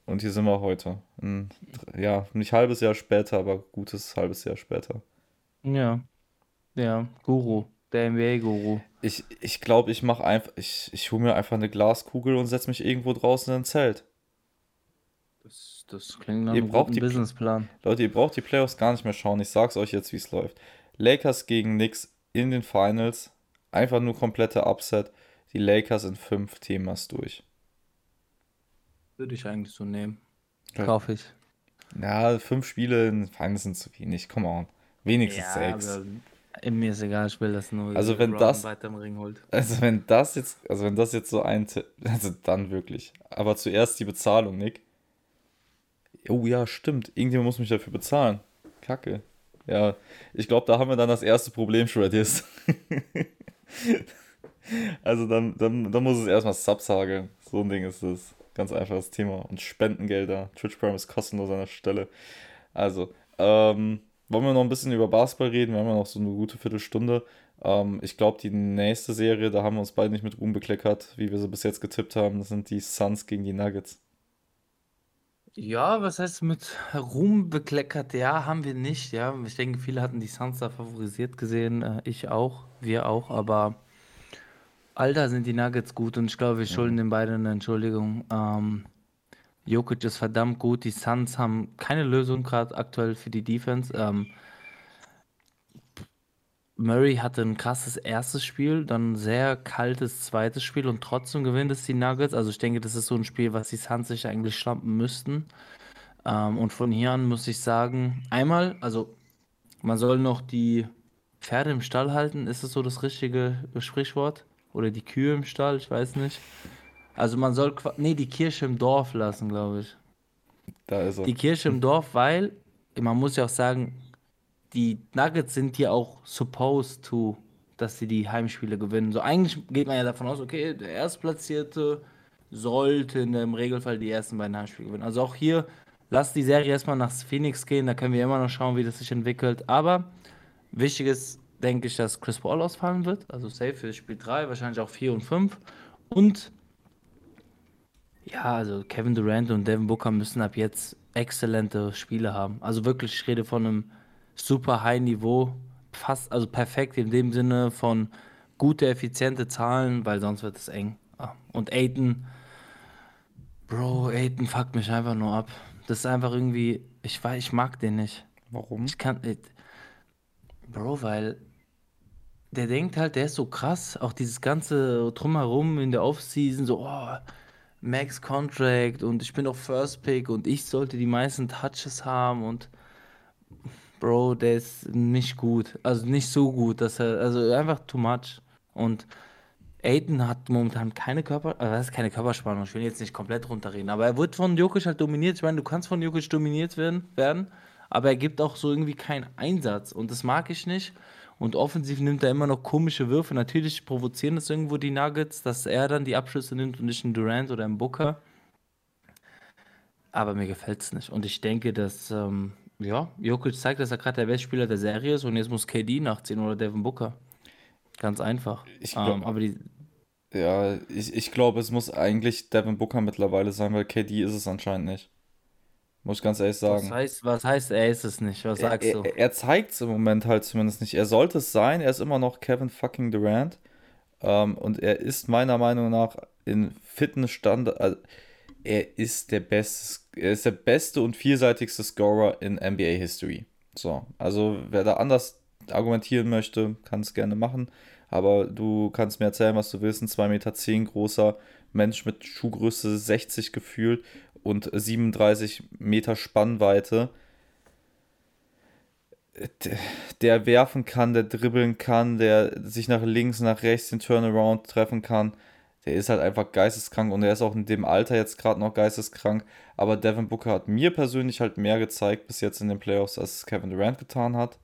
Und hier sind wir heute. Ein, ja, nicht halbes Jahr später, aber gutes halbes Jahr später. Ja. Ja, Guru. Der NBA-Guru. Ich, ich glaube, ich mache einfach, ich, ich hole mir einfach eine Glaskugel und setze mich irgendwo draußen in ein Zelt. Das, das klingt nach einem guten Businessplan. Leute, ihr braucht die Playoffs gar nicht mehr schauen. Ich sag's euch jetzt, wie es läuft. Lakers gegen Knicks in den Finals. Einfach nur komplette Upset. Die Lakers in fünf Themas durch. Würde ich eigentlich so nehmen. Ja. Kaufe ich. Ja, fünf Spiele in Finals sind zu wenig. Come on. Wenigstens ja, sechs. mir ist egal, ich will das nur. Also wenn das, also wenn das jetzt, also wenn das jetzt so ein, also dann wirklich. Aber zuerst die Bezahlung, Nick. Oh ja, stimmt. Irgendjemand muss mich dafür bezahlen. Kacke. Ja, ich glaube, da haben wir dann das erste Problem, Shreddies. also dann, dann, dann muss es erstmal Subs hageln. So ein Ding ist es. Ganz einfaches Thema. Und Spendengelder. Twitch Prime ist kostenlos an der Stelle. Also, ähm, wollen wir noch ein bisschen über Basketball reden? Wir haben ja noch so eine gute Viertelstunde. Ähm, ich glaube, die nächste Serie, da haben wir uns beide nicht mit Ruhm bekleckert, wie wir sie bis jetzt getippt haben. Das sind die Suns gegen die Nuggets. Ja, was heißt mit Ruhm bekleckert? Ja, haben wir nicht. Ja, ich denke, viele hatten die Suns da favorisiert gesehen. Äh, ich auch, wir auch. Aber Alter sind die Nuggets gut und ich glaube, wir schulden den beiden eine Entschuldigung. Ähm, Jokic ist verdammt gut. Die Suns haben keine Lösung gerade aktuell für die Defense. Ähm, Murray hatte ein krasses erstes Spiel, dann ein sehr kaltes zweites Spiel und trotzdem gewinnt es die Nuggets. Also ich denke, das ist so ein Spiel, was die Suns sich eigentlich schlampen müssten. Ähm, und von hier an muss ich sagen, einmal, also man soll noch die Pferde im Stall halten. Ist das so das richtige Sprichwort? Oder die Kühe im Stall? Ich weiß nicht. Also man soll, nee, die Kirche im Dorf lassen, glaube ich. Da ist er. Die Kirche im Dorf, weil man muss ja auch sagen, die Nuggets sind ja auch supposed to, dass sie die Heimspiele gewinnen. So eigentlich geht man ja davon aus, okay, der Erstplatzierte sollte in dem Regelfall die ersten beiden Heimspiele gewinnen. Also auch hier, lass die Serie erstmal nach Phoenix gehen, da können wir immer noch schauen, wie das sich entwickelt. Aber wichtig ist, denke ich, dass Chris Paul ausfallen wird. Also safe für Spiel 3, wahrscheinlich auch 4 und 5. Und ja, also Kevin Durant und Devin Booker müssen ab jetzt exzellente Spiele haben. Also wirklich, ich rede von einem super High Niveau, fast, also perfekt in dem Sinne von gute, effiziente Zahlen, weil sonst wird es eng. Ah, und Aiden, Bro, Aiden fuckt mich einfach nur ab. Das ist einfach irgendwie, ich weiß, ich mag den nicht. Warum? Ich kann, Bro, weil der denkt halt, der ist so krass, auch dieses ganze Drumherum in der Offseason, so, oh, Max Contract und ich bin doch First Pick und ich sollte die meisten Touches haben und Bro, der ist nicht gut. Also nicht so gut, dass er, also einfach too much. Und Aiden hat momentan keine Körper, also das ist keine Körperspannung, ich will jetzt nicht komplett runterreden, aber er wird von Jokic halt dominiert. Ich meine, du kannst von Jokic dominiert werden, werden, aber er gibt auch so irgendwie keinen Einsatz und das mag ich nicht. Und offensiv nimmt er immer noch komische Würfe. Natürlich provozieren das irgendwo die Nuggets, dass er dann die Abschlüsse nimmt und nicht ein Durant oder ein Booker. Aber mir gefällt es nicht. Und ich denke, dass, ähm, ja, Jokic zeigt, dass er gerade der beste Spieler der Serie ist und jetzt muss KD nachziehen oder Devin Booker. Ganz einfach. Ich glaub, ähm, aber die. Ja, ich, ich glaube, es muss eigentlich Devin Booker mittlerweile sein, weil KD ist es anscheinend nicht. Muss ich ganz ehrlich sagen. Was heißt, was heißt, er ist es nicht? Was Er, sagst du? er, er zeigt es im Moment halt zumindest nicht. Er sollte es sein. Er ist immer noch Kevin fucking Durant. Ähm, und er ist meiner Meinung nach in Fitnessstand. Also er ist der beste, er ist der beste und vielseitigste Scorer in NBA History. So, also wer da anders argumentieren möchte, kann es gerne machen. Aber du kannst mir erzählen, was du willst. Ein 2,10 Meter zehn großer Mensch mit Schuhgröße 60 gefühlt und 37 Meter Spannweite, der werfen kann, der dribbeln kann, der sich nach links, nach rechts den Turnaround treffen kann. Der ist halt einfach geisteskrank und er ist auch in dem Alter jetzt gerade noch geisteskrank. Aber Devin Booker hat mir persönlich halt mehr gezeigt bis jetzt in den Playoffs, als Kevin Durant getan hat.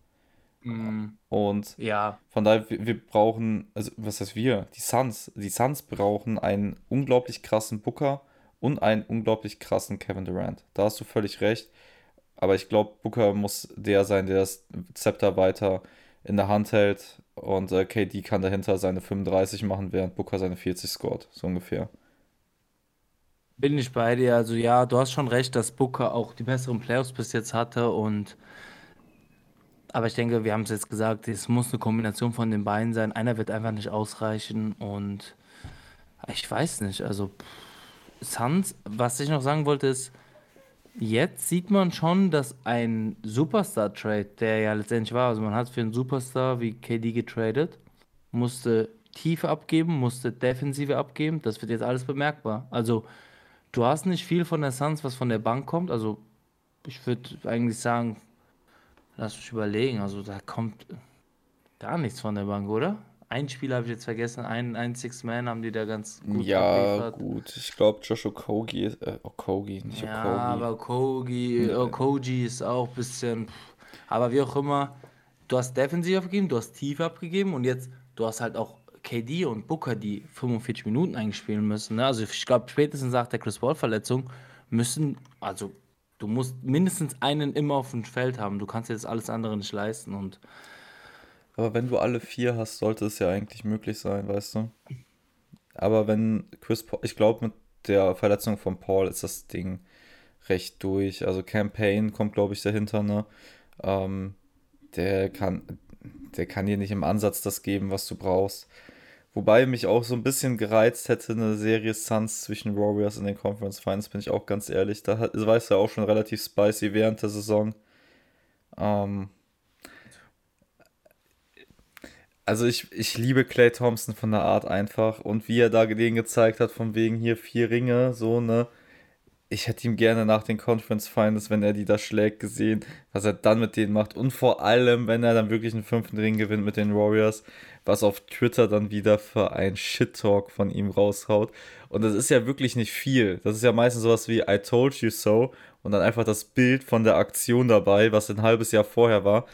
Mm, Und ja, von daher, wir, wir brauchen, also was heißt wir? Die Suns. Die Suns brauchen einen unglaublich krassen Booker und einen unglaublich krassen Kevin Durant. Da hast du völlig recht. Aber ich glaube, Booker muss der sein, der das Zepter weiter in der Hand hält. Und äh, KD kann dahinter seine 35 machen, während Booker seine 40 scored. So ungefähr. bin ich bei dir. Also ja, du hast schon recht, dass Booker auch die besseren Playoffs bis jetzt hatte und aber ich denke, wir haben es jetzt gesagt, es muss eine Kombination von den beiden sein. Einer wird einfach nicht ausreichen und ich weiß nicht, also pff, Suns, was ich noch sagen wollte ist, jetzt sieht man schon, dass ein Superstar-Trade, der ja letztendlich war, also man hat für einen Superstar wie KD getradet, musste Tiefe abgeben, musste Defensive abgeben, das wird jetzt alles bemerkbar. Also du hast nicht viel von der Suns, was von der Bank kommt, also ich würde eigentlich sagen, lass mich überlegen, also da kommt gar nichts von der Bank, oder? Ein Spiel habe ich jetzt vergessen, einen, einen Six-Man haben die da ganz gut Ja, abgeliefert. gut. Ich glaube, Josh Okogie ist, äh, Okogie, nicht Ja, Okogie. aber Kogi, Äh, Koji ist auch ein bisschen. pff. Aber wie auch immer, du hast defensiv abgegeben, du hast tief abgegeben und jetzt, du hast halt auch KD und Booker, die 45 Minuten eingespielen müssen. Ne? Also ich glaube, spätestens nach der Chris Paul-Verletzung müssen, also Du musst mindestens einen immer auf dem Feld haben. Du kannst das alles andere nicht leisten. Und Aber wenn du alle vier hast, sollte es ja eigentlich möglich sein, weißt du? Aber wenn Chris Paul, ich glaube, mit der Verletzung von Paul ist das Ding recht durch. Also Campaign kommt, glaube ich, dahinter, ne? Ähm, der kann, der kann dir nicht im Ansatz das geben, was du brauchst. Wobei mich auch so ein bisschen gereizt hätte, eine Serie Suns zwischen Warriors in den Conference Finals, bin ich auch ganz ehrlich. Da war es ja auch schon relativ spicy während der Saison. Ähm, also ich, ich liebe Clay Thompson von der Art einfach und wie er da den gezeigt hat, von wegen hier vier Ringe, so, ne? ich hätte ihm gerne nach den Conference Finals, wenn er die da schlägt, gesehen, was er dann mit denen macht. Und vor allem, wenn er dann wirklich einen fünften Ring gewinnt mit den Warriors, was auf Twitter dann wieder für ein Shit-Talk von ihm raushaut. Und das ist ja wirklich nicht viel. Das ist ja meistens sowas wie I told you so und dann einfach das Bild von der Aktion dabei, was ein halbes Jahr vorher war.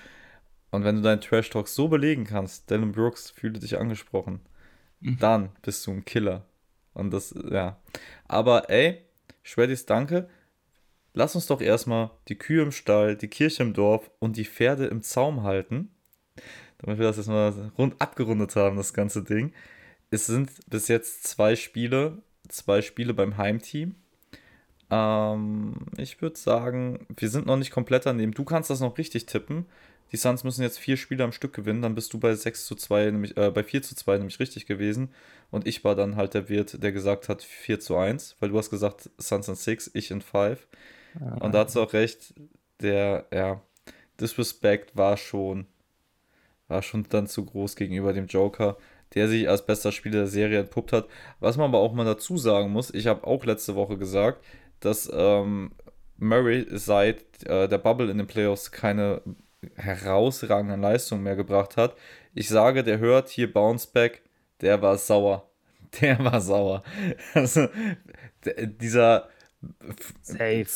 Und wenn du deinen Trash-Talk so belegen kannst, Dylan Brooks fühle dich angesprochen, mhm. dann bist du ein Killer. Und das, ja. Aber ey, Schwedis, danke. Lass uns doch erstmal die Kühe im Stall, die Kirche im Dorf und die Pferde im Zaum halten. Damit wir das jetzt mal rund abgerundet haben, das ganze Ding. Es sind bis jetzt zwei Spiele, zwei Spiele beim Heimteam. Ähm, ich würde sagen, wir sind noch nicht komplett an dem. Du kannst das noch richtig tippen. Die Suns müssen jetzt vier Spiele am Stück gewinnen, dann bist du bei 6 zu 2, nämlich, äh, bei 4 zu 2 nämlich richtig gewesen. Und ich war dann halt der Wirt, der gesagt hat 4 zu 1, weil du hast gesagt Suns in 6, ich in 5. Ah. Und da hast du auch recht, der, ja, Disrespect war schon, war schon dann zu groß gegenüber dem Joker, der sich als bester Spieler der Serie entpuppt hat. Was man aber auch mal dazu sagen muss, ich habe auch letzte Woche gesagt, dass ähm, Murray seit äh, der Bubble in den Playoffs keine herausragenden Leistungen mehr gebracht hat. Ich sage, der hört hier Bounceback, der war sauer. Der war sauer. Also, dieser, Safe,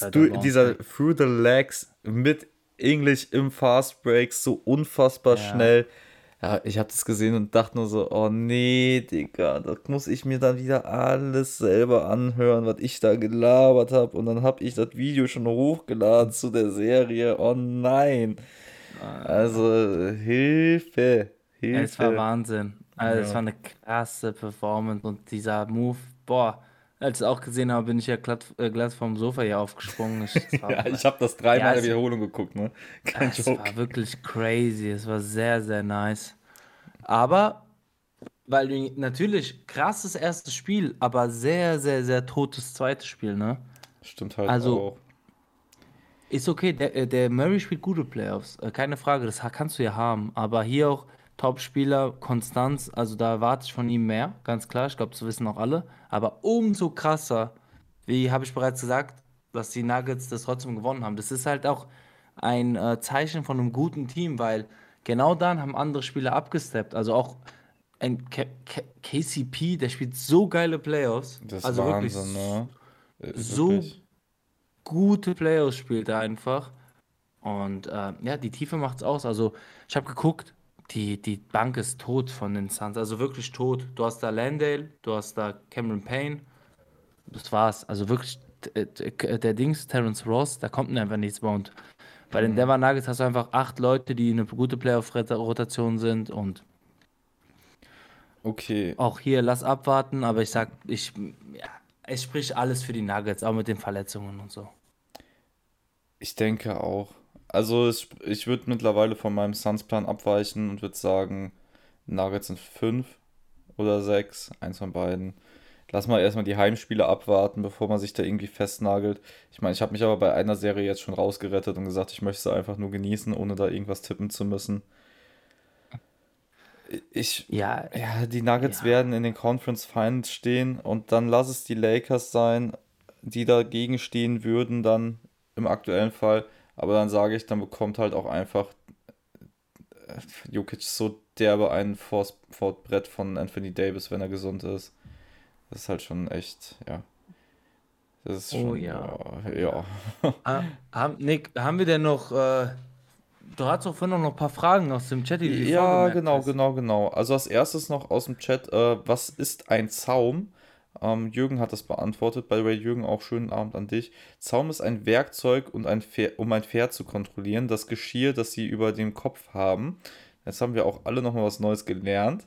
dieser Through the Legs mit English im Fast Break so unfassbar ja. schnell. Ja, ich habe das gesehen und dachte nur so, oh nee, Digga, das muss ich mir dann wieder alles selber anhören, was ich da gelabert habe. Und dann habe ich das Video schon hochgeladen zu der Serie. Oh nein. Also, Hilfe. Hilfe. Es war Wahnsinn. Also, ja. es war eine krasse Performance und dieser Move, boah. Als ich es auch gesehen habe, bin ich ja glatt, äh, glatt vom Sofa hier aufgesprungen. Ich, ja, ich habe das dreimal ja, in der Wiederholung geguckt, ne? Kein es Joke. war wirklich crazy. Es war sehr, sehr nice. Aber, weil du natürlich krasses erstes Spiel, aber sehr, sehr, sehr totes zweites Spiel, ne? Stimmt halt also, auch. Ist okay, der, äh, der Murray spielt gute Playoffs, äh, keine Frage, das kannst du ja haben. Aber hier auch Top-Spieler, Konstanz, also da erwarte ich von ihm mehr, ganz klar. Ich glaube, das wissen auch alle. Aber umso krasser, wie habe ich bereits gesagt, dass die Nuggets das trotzdem gewonnen haben. Das ist halt auch ein äh, Zeichen von einem guten Team, weil genau dann haben andere Spieler abgesteppt. Also auch ein K K KCP, der spielt so geile Playoffs. Das ist also Wahnsinn, ne? so wirklich gute Playoffs spielt er einfach. Und äh, ja, die Tiefe macht es aus. Also, ich habe geguckt, die, die Bank ist tot von den Suns. Also wirklich tot. Du hast da Landale, du hast da Cameron Payne. Das war's. Also wirklich, der Dings, Terence Ross, da kommt einfach nichts mehr. Und bei den mhm. Denver Nuggets hast du einfach acht Leute, die eine gute Playoff-Rotation sind. Und okay. auch hier, lass abwarten. Aber ich sag, ich, ja, es spricht alles für die Nuggets, auch mit den Verletzungen und so. Ich denke auch. Also es, ich würde mittlerweile von meinem Suns-Plan abweichen und würde sagen, Nuggets sind 5 oder 6, eins von beiden. Lass mal erstmal die Heimspiele abwarten, bevor man sich da irgendwie festnagelt. Ich meine, ich habe mich aber bei einer Serie jetzt schon rausgerettet und gesagt, ich möchte sie einfach nur genießen, ohne da irgendwas tippen zu müssen. Ich, ja, ja, die Nuggets ja. werden in den Conference Finals stehen und dann lass es die Lakers sein, die dagegen stehen würden, dann im aktuellen Fall. Aber dann sage ich, dann bekommt halt auch einfach äh, Jokic so derbe ein Fortbrett von Anthony Davis, wenn er gesund ist. Das ist halt schon echt, ja. Das ist oh, schon, ja. Äh, ja. Ah, haben, Nick, haben wir denn noch äh, Du hast doch vorhin noch ein paar Fragen aus dem Chat, die Ja, genau, hast. genau, genau. Also als erstes noch aus dem Chat, äh, was ist ein Zaum? Ähm, Jürgen hat das beantwortet. By the way, Jürgen, auch schönen Abend an dich. Zaum ist ein Werkzeug, und ein Pferd, um ein Pferd zu kontrollieren. Das Geschirr, das sie über dem Kopf haben. Jetzt haben wir auch alle nochmal was Neues gelernt.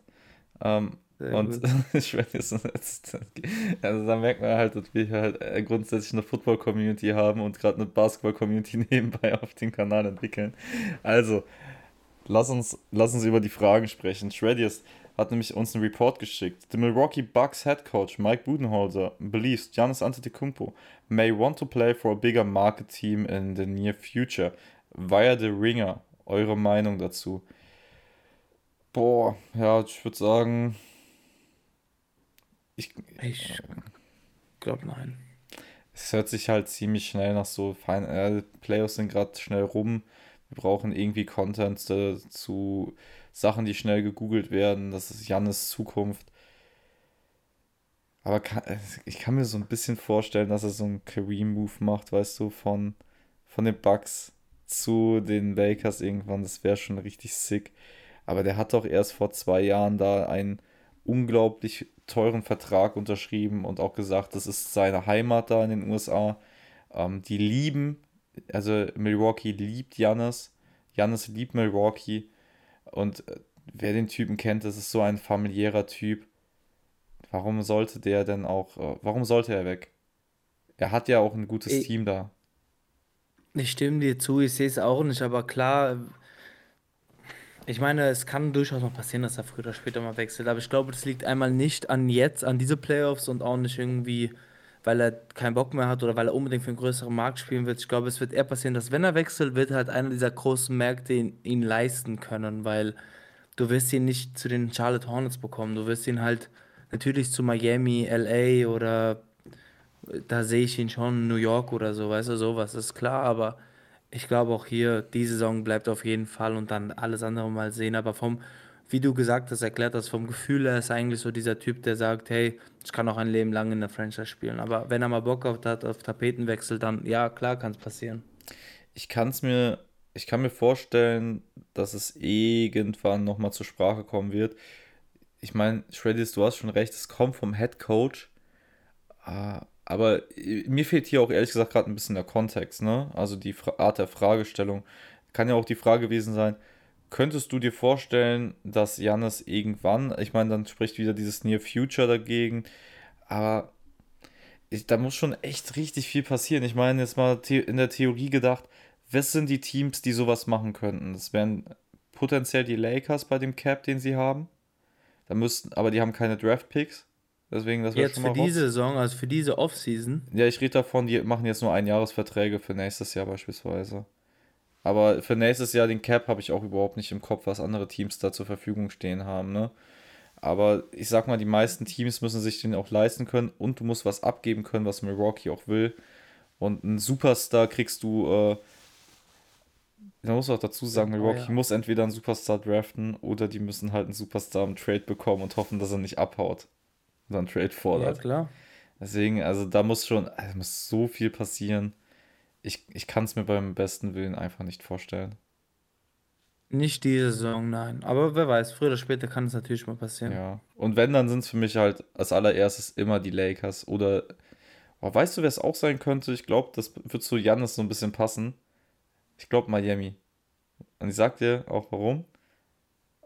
Ähm, und ich meine, jetzt, also da merkt man halt, dass wir halt äh, grundsätzlich eine Football-Community haben und gerade eine Basketball-Community nebenbei auf dem Kanal entwickeln. Also, lass uns, lass uns über die Fragen sprechen. Shreddiest hat nämlich uns einen Report geschickt. The Milwaukee Bucks head coach Mike Budenholzer believes Giannis Antetokounmpo may want to play for a bigger market team in the near future via the Ringer. Eure Meinung dazu? Boah, ja, ich würde sagen, ich, ich glaube nein. Es hört sich halt ziemlich schnell nach so fein. Äh, Playoffs sind gerade schnell rum. Wir brauchen irgendwie Content äh, zu Sachen, die schnell gegoogelt werden. Das ist Jannes Zukunft. Aber kann, ich kann mir so ein bisschen vorstellen, dass er so einen Kareem-Move macht, weißt du, von, von den Bucks zu den Lakers irgendwann. Das wäre schon richtig sick. Aber der hat doch erst vor zwei Jahren da einen unglaublich teuren Vertrag unterschrieben und auch gesagt, das ist seine Heimat da in den USA. Ähm, die lieben, also Milwaukee liebt Jannis. Jannis liebt Milwaukee. Und äh, wer den Typen kennt, das ist so ein familiärer Typ. Warum sollte der denn auch, äh, warum sollte er weg? Er hat ja auch ein gutes ich, Team da. Ich stimme dir zu, ich sehe es auch nicht, aber klar, ich meine, es kann durchaus noch passieren, dass er früher oder später mal wechselt, aber ich glaube, das liegt einmal nicht an jetzt, an diese Playoffs und auch nicht irgendwie, weil er keinen Bock mehr hat oder weil er unbedingt für einen größeren Markt spielen wird. Ich glaube, es wird eher passieren, dass wenn er wechselt, wird halt einer dieser großen Märkte ihn, ihn leisten können, weil du wirst ihn nicht zu den Charlotte Hornets bekommen. Du wirst ihn halt natürlich zu Miami, LA oder da sehe ich ihn schon, New York oder so, weißt du, sowas ist klar, aber ich glaube auch hier, die Saison bleibt auf jeden Fall und dann alles andere mal sehen. Aber vom, wie du gesagt hast, erklärt das vom Gefühl her, ist eigentlich so dieser Typ, der sagt, hey, ich kann auch ein Leben lang in der Franchise spielen. Aber wenn er mal Bock auf hat, auf Tapetenwechsel, dann ja, klar kann es passieren. Ich kann es mir, ich kann mir vorstellen, dass es irgendwann nochmal zur Sprache kommen wird. Ich meine, Shreddis, du hast schon recht, es kommt vom Head Coach. Ah, aber äh, mir fehlt hier auch ehrlich gesagt gerade ein bisschen der Kontext, ne? Also die Art der Fragestellung. Kann ja auch die Frage gewesen sein, könntest du dir vorstellen, dass Jannis irgendwann, ich meine, dann spricht wieder dieses Near Future dagegen, aber ich, da muss schon echt richtig viel passieren. Ich meine, jetzt mal in der Theorie gedacht, was sind die Teams, die sowas machen könnten? Das wären potenziell die Lakers bei dem Cap, den sie haben. Da müssten, aber die haben keine Draft Picks. Deswegen, das Jetzt schon mal für diese Saison, also für diese Offseason. Ja, ich rede davon, die machen jetzt nur Einjahresverträge für nächstes Jahr beispielsweise. Aber für nächstes Jahr den Cap habe ich auch überhaupt nicht im Kopf, was andere Teams da zur Verfügung stehen haben, ne? Aber ich sag mal, die meisten Teams müssen sich den auch leisten können und du musst was abgeben können, was Milwaukee auch will. Und einen Superstar kriegst du, äh, da muss auch dazu sagen, Milwaukee ja. muss entweder einen Superstar draften oder die müssen halt einen Superstar im Trade bekommen und hoffen, dass er nicht abhaut so ein Trade fordert. Ja, klar. Deswegen, also da muss schon, also muss so viel passieren. Ich, ich kann es mir beim besten Willen einfach nicht vorstellen. Nicht diese Saison, nein. Aber wer weiß, früher oder später kann es natürlich mal passieren. Ja. Und wenn, dann sind es für mich halt als allererstes immer die Lakers. Oder, oh, weißt du, wer es auch sein könnte? Ich glaube, das wird zu Jannis so ein bisschen passen. Ich glaube Miami. Und ich sag dir auch warum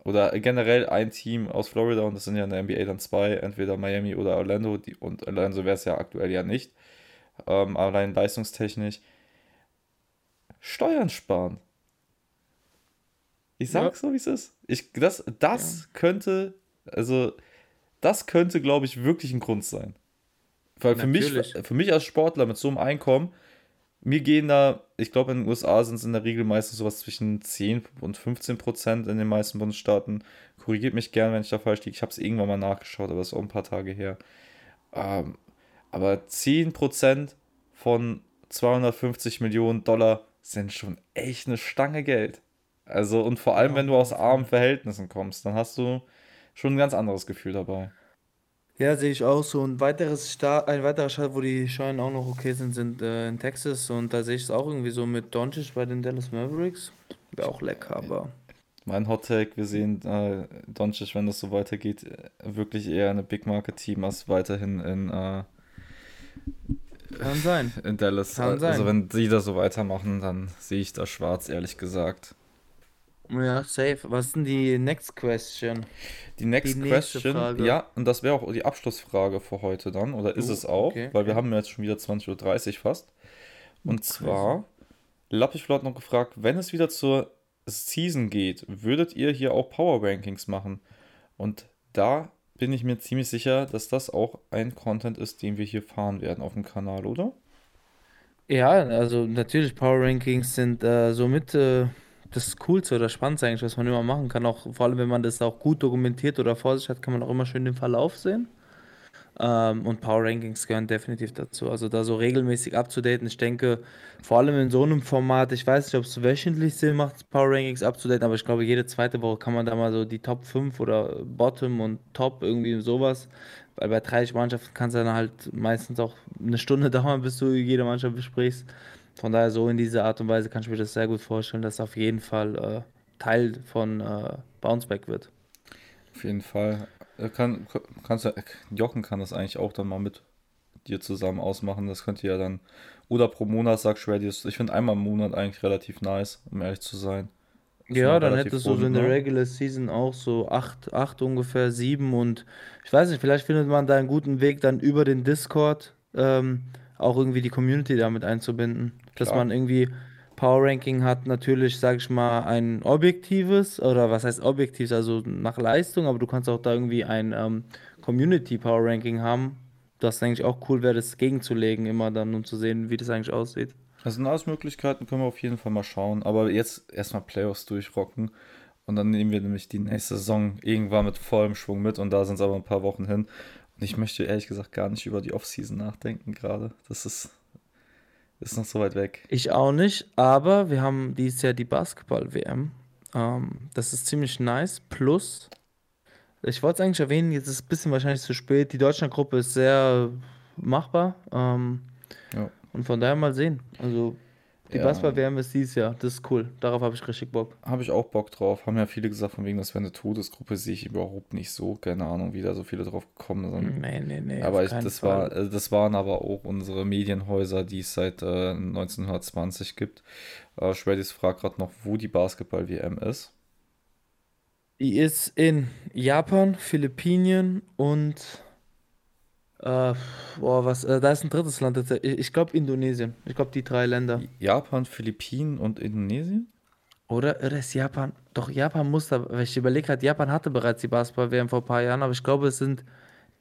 oder generell ein Team aus Florida und das sind ja in der NBA dann zwei, entweder Miami oder Orlando, die, und Orlando wäre es ja aktuell ja nicht, ähm, allein leistungstechnisch, Steuern sparen. Ich sag ja. so, wie es ist. Ich, das das ja. könnte, also, das könnte, glaube ich, wirklich ein Grund sein. Weil für mich, für mich als Sportler mit so einem Einkommen, mir gehen da, ich glaube, in den USA sind es in der Regel meistens sowas zwischen 10 und 15 Prozent in den meisten Bundesstaaten. Korrigiert mich gern, wenn ich da falsch liege. Ich habe es irgendwann mal nachgeschaut, aber das ist auch ein paar Tage her. Ähm, aber 10 Prozent von 250 Millionen Dollar sind schon echt eine Stange Geld. Also, und vor allem, ja, wenn du aus armen Verhältnissen kommst, dann hast du schon ein ganz anderes Gefühl dabei. Ja, sehe ich auch so. Und weiteres Staat, ein weiterer Staat, wo die Steuern auch noch okay sind, sind äh, in Texas. Und da sehe ich es auch irgendwie so mit Doncic bei den Dallas Mavericks. Wäre auch lecker, aber. Mein Hot Take, wir sehen äh, Doncic, wenn das so weitergeht, äh, wirklich eher eine Big Market Team als weiterhin in, äh, Kann sein. in Dallas. Kann Also sein. wenn die da so weitermachen, dann sehe ich da schwarz, ehrlich gesagt. Ja, safe. Was ist denn die next question? Die next Die nächste question, Frage. ja, und das wäre auch die Abschlussfrage für heute dann, oder ist Oh, es auch, okay, weil wir haben jetzt schon wieder 20.30 Uhr fast. Und Crazy. zwar, Lappich hat noch gefragt, wenn es wieder zur Season geht, würdet ihr hier auch Power Rankings machen? Und da bin ich mir ziemlich sicher, dass das auch ein Content ist, den wir hier fahren werden auf dem Kanal, oder? Ja, also natürlich, Power Rankings sind äh, somit äh, das Coolste oder Spannendste eigentlich, was man immer machen kann. Auch vor allem, wenn man das auch gut dokumentiert oder vor sich hat, kann man auch immer schön den Verlauf sehen. Ähm, und Power Rankings gehören definitiv dazu. Also da so regelmäßig abzudaten. Ich denke, vor allem in so einem Format, ich weiß nicht, ob es wöchentlich Sinn macht, Power Rankings abzudaten, aber ich glaube, jede zweite Woche kann man da mal so die Top 5 oder Bottom und Top irgendwie sowas. Weil bei 30 Mannschaften kann es dann halt meistens auch eine Stunde dauern, bis du jede Mannschaft besprichst. Von daher so in dieser Art und Weise kann ich mir das sehr gut vorstellen, dass auf jeden Fall äh, Teil von äh, Bounceback wird. Auf jeden Fall. Äh, Kann, kannst du, Jochen kann das eigentlich auch dann mal mit dir zusammen ausmachen. Das könnt ihr ja dann. Oder pro Monat sagst du. Ich finde einmal im Monat eigentlich relativ nice, um ehrlich zu sein. Ist Ja, dann hättest du so in der ne? Regular Season auch so acht, acht ungefähr, sieben und ich weiß nicht, vielleicht findet man da einen guten Weg, dann über den Discord ähm, auch irgendwie die Community damit einzubinden. Dass Klar. man irgendwie Power Ranking hat, natürlich, sag ich mal, ein objektives oder was heißt objektiv, also nach Leistung, aber du kannst auch da irgendwie ein ähm, Community Power Ranking haben, das eigentlich auch cool wäre, das gegenzulegen, immer dann, um zu sehen, wie das eigentlich aussieht. Das sind alles Möglichkeiten, können wir auf jeden Fall mal schauen. Aber jetzt erstmal Playoffs durchrocken. Und dann nehmen wir nämlich die nächste Saison irgendwann mit vollem Schwung mit. Und da sind es aber ein paar Wochen hin. Und ich möchte ehrlich gesagt gar nicht über die Offseason nachdenken gerade. Das ist, ist noch so weit weg. Ich auch nicht, aber wir haben dieses Jahr die Basketball-WM. Ähm, das ist ziemlich nice. Plus, ich wollte es eigentlich erwähnen, jetzt ist es ein bisschen wahrscheinlich zu spät. Die Deutschlandgruppe ist sehr machbar. Ähm, Ja. und von daher mal sehen. Also, die Ja. Basketball-WM ist dieses Jahr. Das ist cool. Darauf habe ich richtig Bock. Habe ich auch Bock drauf. Haben ja viele gesagt, von wegen, das wäre eine Todesgruppe, sehe ich überhaupt nicht so. Keine Ahnung, wie da so viele drauf gekommen sind. Nee, nee, nee. Aber ich, das, Fall. war, äh, das waren aber auch unsere Medienhäuser, die es seit äh, 1920 gibt. Äh, Schwedis fragt gerade noch, wo die Basketball-WM ist. Die ist in Japan, Philippinen und. Äh, boah, was? Äh, da ist ein drittes Land. Ich, ich glaube Indonesien. Ich glaube die drei Länder. Japan, Philippinen und Indonesien? Oder, oder ist Japan? Doch, Japan muss da. Weil ich überlege halt, Japan hatte bereits die Basketball-WM vor ein paar Jahren, aber ich glaube, es sind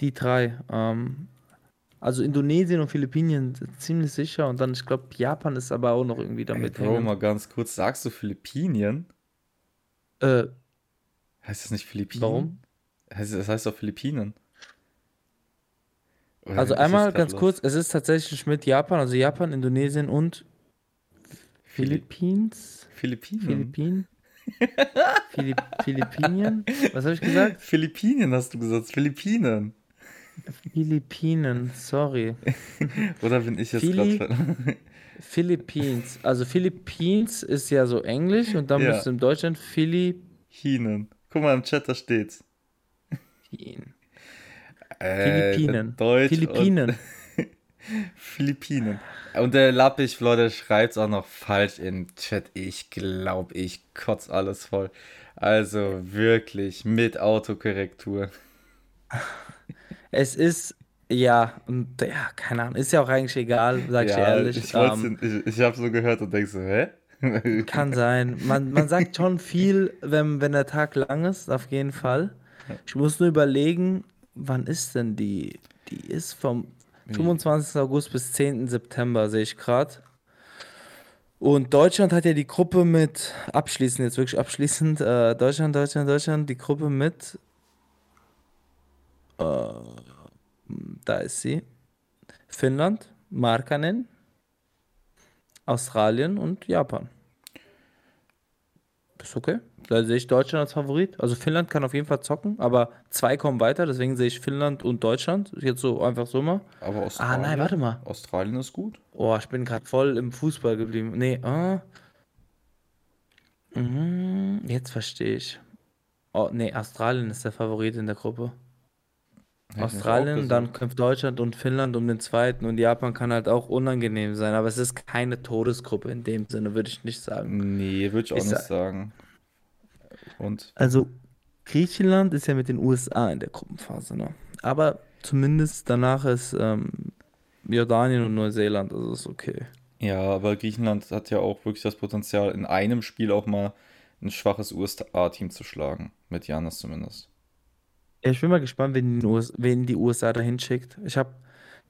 die drei. Ähm, also Indonesien und Philippinen sind ziemlich sicher und dann, ich glaube, Japan ist aber auch noch irgendwie damit Bro, hängend. mal ganz kurz, sagst du Philippinen? Äh, Heißt das nicht Philippinen? warum? Heißt, das heißt doch Philippinen. Oder Also einmal ganz lost? kurz, es ist tatsächlich mit Japan, also Japan, Indonesien und Phili Philippines? Philippinen? Philippinen? Philipp Philippinen? Was habe ich gesagt? Philippinen hast du gesagt, Philippinen. Philippinen, sorry. Oder bin ich jetzt gerade... Philippines. Also Philippines ist ja so Englisch und dann Ja. müsste in Deutschland Philippinen. Guck mal, im Chat, da steht's. Äh, Philippinen. Deutsch und- Philippinen. Philippinen. Und der Lappich, Leute, schreibt's auch noch falsch den Chat. Ich glaube, ich kotz alles voll. Also wirklich mit Autokorrektur. Es ist, ja, und ja, keine Ahnung, ist ja auch eigentlich egal, sag ich Ja, ehrlich. ich, Ähm, ich, ich habe so gehört und denk so, hä? Kann sein. Man, man sagt schon viel, wenn, wenn der Tag lang ist, auf jeden Fall. Ich muss nur überlegen, wann ist denn die? Die ist vom 25. August bis 10. September, sehe ich gerade. Und Deutschland hat ja die Gruppe mit, abschließend, jetzt wirklich abschließend, äh, Deutschland, Deutschland, Deutschland, die Gruppe mit, äh, da ist sie, Finnland, Markkanen, Australien und Japan. Ist okay. Da sehe ich Deutschland als Favorit. Also Finnland kann auf jeden Fall zocken, aber zwei kommen weiter, deswegen sehe ich Finnland und Deutschland. Jetzt so einfach so mal. Aber Ah, Australien, nein, warte mal. Australien ist gut. Oh, ich bin gerade voll im Fußball geblieben. Nee, ah. Mhm. Jetzt verstehe ich. Oh, nee, Australien ist der Favorit in der Gruppe. Australien, dann kämpft Deutschland und Finnland um den zweiten und Japan kann halt auch unangenehm sein, aber es ist keine Todesgruppe in dem Sinne, würde ich nicht sagen. Nee, würde ich auch Ich nicht sa sagen. Und also Griechenland ist ja mit den USA in der Gruppenphase, ne? Aber zumindest danach ist ähm, Jordanien und Neuseeland, also ist okay. ja, aber Griechenland hat ja auch wirklich das Potenzial, in einem Spiel auch mal ein schwaches USA-Team zu schlagen. Mit Janis zumindest. Ja, ich bin mal gespannt, wen die US wen die USA da hinschickt. Ich habe,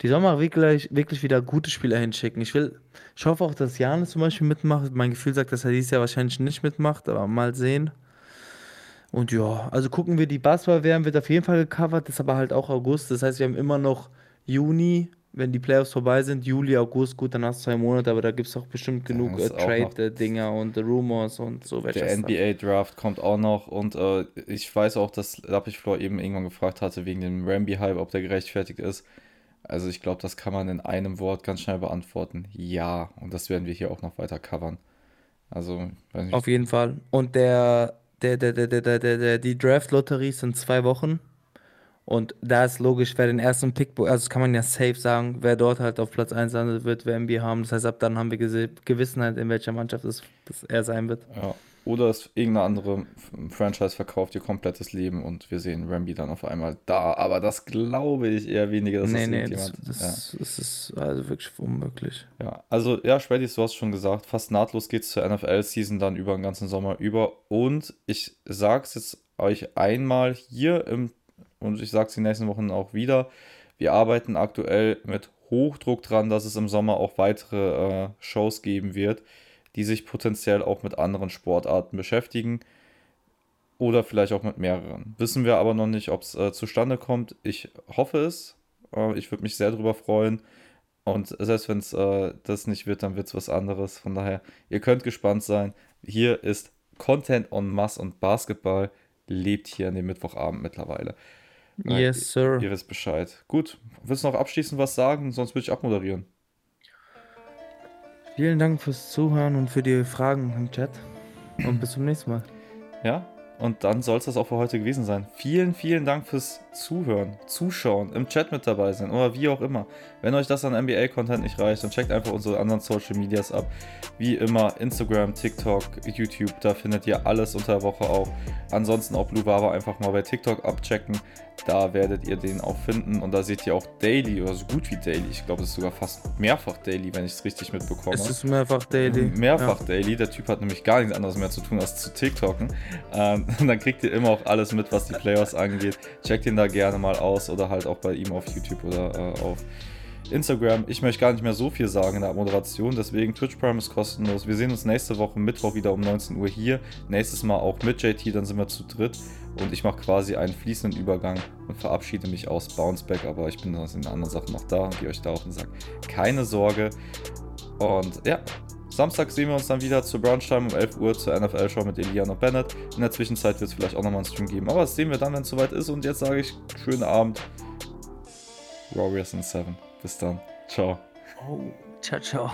die mal wirklich, wirklich wieder gute Spieler hinschicken. Ich will, ich hoffe auch, dass Janis zum Beispiel mitmacht. Mein Gefühl sagt, dass er dieses Jahr wahrscheinlich nicht mitmacht, aber mal sehen. Und ja, also gucken wir, die Basketball-WM wird auf jeden Fall gecovert, ist aber halt auch August. Das heißt, wir haben immer noch Juni, wenn die Playoffs vorbei sind, Juli, August, gut, dann hast du zwei Monate, aber da gibt es auch bestimmt genug äh, ist Trade-Dinger und äh, Rumors und so der. NBA-Draft kommt auch noch und äh, ich weiß auch, dass Lapich-Floor eben irgendwann gefragt hatte wegen dem Ramby-Hype, ob der gerechtfertigt ist. Also ich glaube, das kann man in einem Wort ganz schnell beantworten. Ja, und das werden wir hier auch noch weiter covern. Also, Auf jeden Fall. Und der, der, der, der, der, der, der, der die Draft-Lotterie sind zwei Wochen. Und da ist logisch, wer den ersten Pick, also das kann man ja safe sagen, wer dort halt auf Platz 1 landet, wird wer NBA haben. Das heißt, ab dann haben wir Gewissenheit, in welcher Mannschaft es, es er sein wird. ja. Oder es irgendeine andere Franchise verkauft ihr komplettes Leben und wir sehen Ramby dann auf einmal da. Aber das glaube ich eher weniger, dass Nee, das nee, das, irgendjemand. Ja. das, das ist also wirklich unmöglich. Ja, also ja, Schwedis, du hast schon gesagt, fast nahtlos geht's zur NFL-Season dann über den ganzen Sommer über. Und ich sag's jetzt euch einmal hier im, und ich sag's die nächsten Wochen auch wieder, wir arbeiten aktuell mit Hochdruck dran, dass es im Sommer auch weitere äh, Shows geben wird, die sich potenziell auch mit anderen Sportarten beschäftigen oder vielleicht auch mit mehreren. Wissen wir aber noch nicht, ob es äh, zustande kommt. Ich hoffe es. Äh, ich würde mich sehr darüber freuen. Und selbst wenn es äh, das nicht wird, dann wird es was anderes. Von daher, ihr könnt gespannt sein. Hier ist Content en masse und Basketball lebt hier an dem Mittwochabend mittlerweile. Äh, Yes, sir. ihr wisst Bescheid. Gut, willst du noch abschließend was sagen? Sonst würde ich abmoderieren. Vielen Dank fürs Zuhören und für die Fragen im Chat. Und bis zum nächsten Mal. Ja, und dann soll es das auch für heute gewesen sein. Vielen, vielen Dank fürs Zuhören, Zuschauen, im Chat mit dabei sein oder wie auch immer. Wenn euch das an NBA-Content nicht reicht, dann checkt einfach unsere anderen Social Medias ab. Wie immer Instagram, TikTok, YouTube, da findet ihr alles unter der Woche auch. Ansonsten auch Blue Barber einfach mal bei TikTok abchecken. Da werdet ihr den auch finden und da seht ihr auch Daily oder so gut wie Daily. Ich glaube, es ist sogar fast mehrfach Daily, wenn ich es richtig mitbekomme. Es ist mehrfach Daily. Mehrfach Daily. Der Typ hat nämlich gar nichts anderes mehr zu tun, als zu TikToken. Ähm, dann kriegt ihr immer auch alles mit, was die Playoffs angeht. Checkt ihn da gerne mal aus oder halt auch bei ihm auf YouTube oder äh, auf Instagram. Ich möchte gar nicht mehr so viel sagen in der Moderation, deswegen Twitch Prime ist kostenlos. Wir sehen uns nächste Woche Mittwoch wieder um 19 Uhr hier. Nächstes Mal auch mit JT, dann sind wir zu dritt. Und ich mache quasi einen fließenden Übergang und verabschiede mich aus Bounceback, aber ich bin in den anderen Sachen noch da und gehe euch da auch und sage, keine Sorge. Und ja, Samstag sehen wir uns dann wieder zur Brunchtime um 11 Uhr zur NFL-Show mit Elian und Bennett. In der Zwischenzeit wird es vielleicht auch nochmal einen Stream geben, aber das sehen wir dann, wenn es soweit ist. Und jetzt sage ich, schönen Abend. Warriors in 7. Bis dann. Ciao. Oh, ciao, ciao.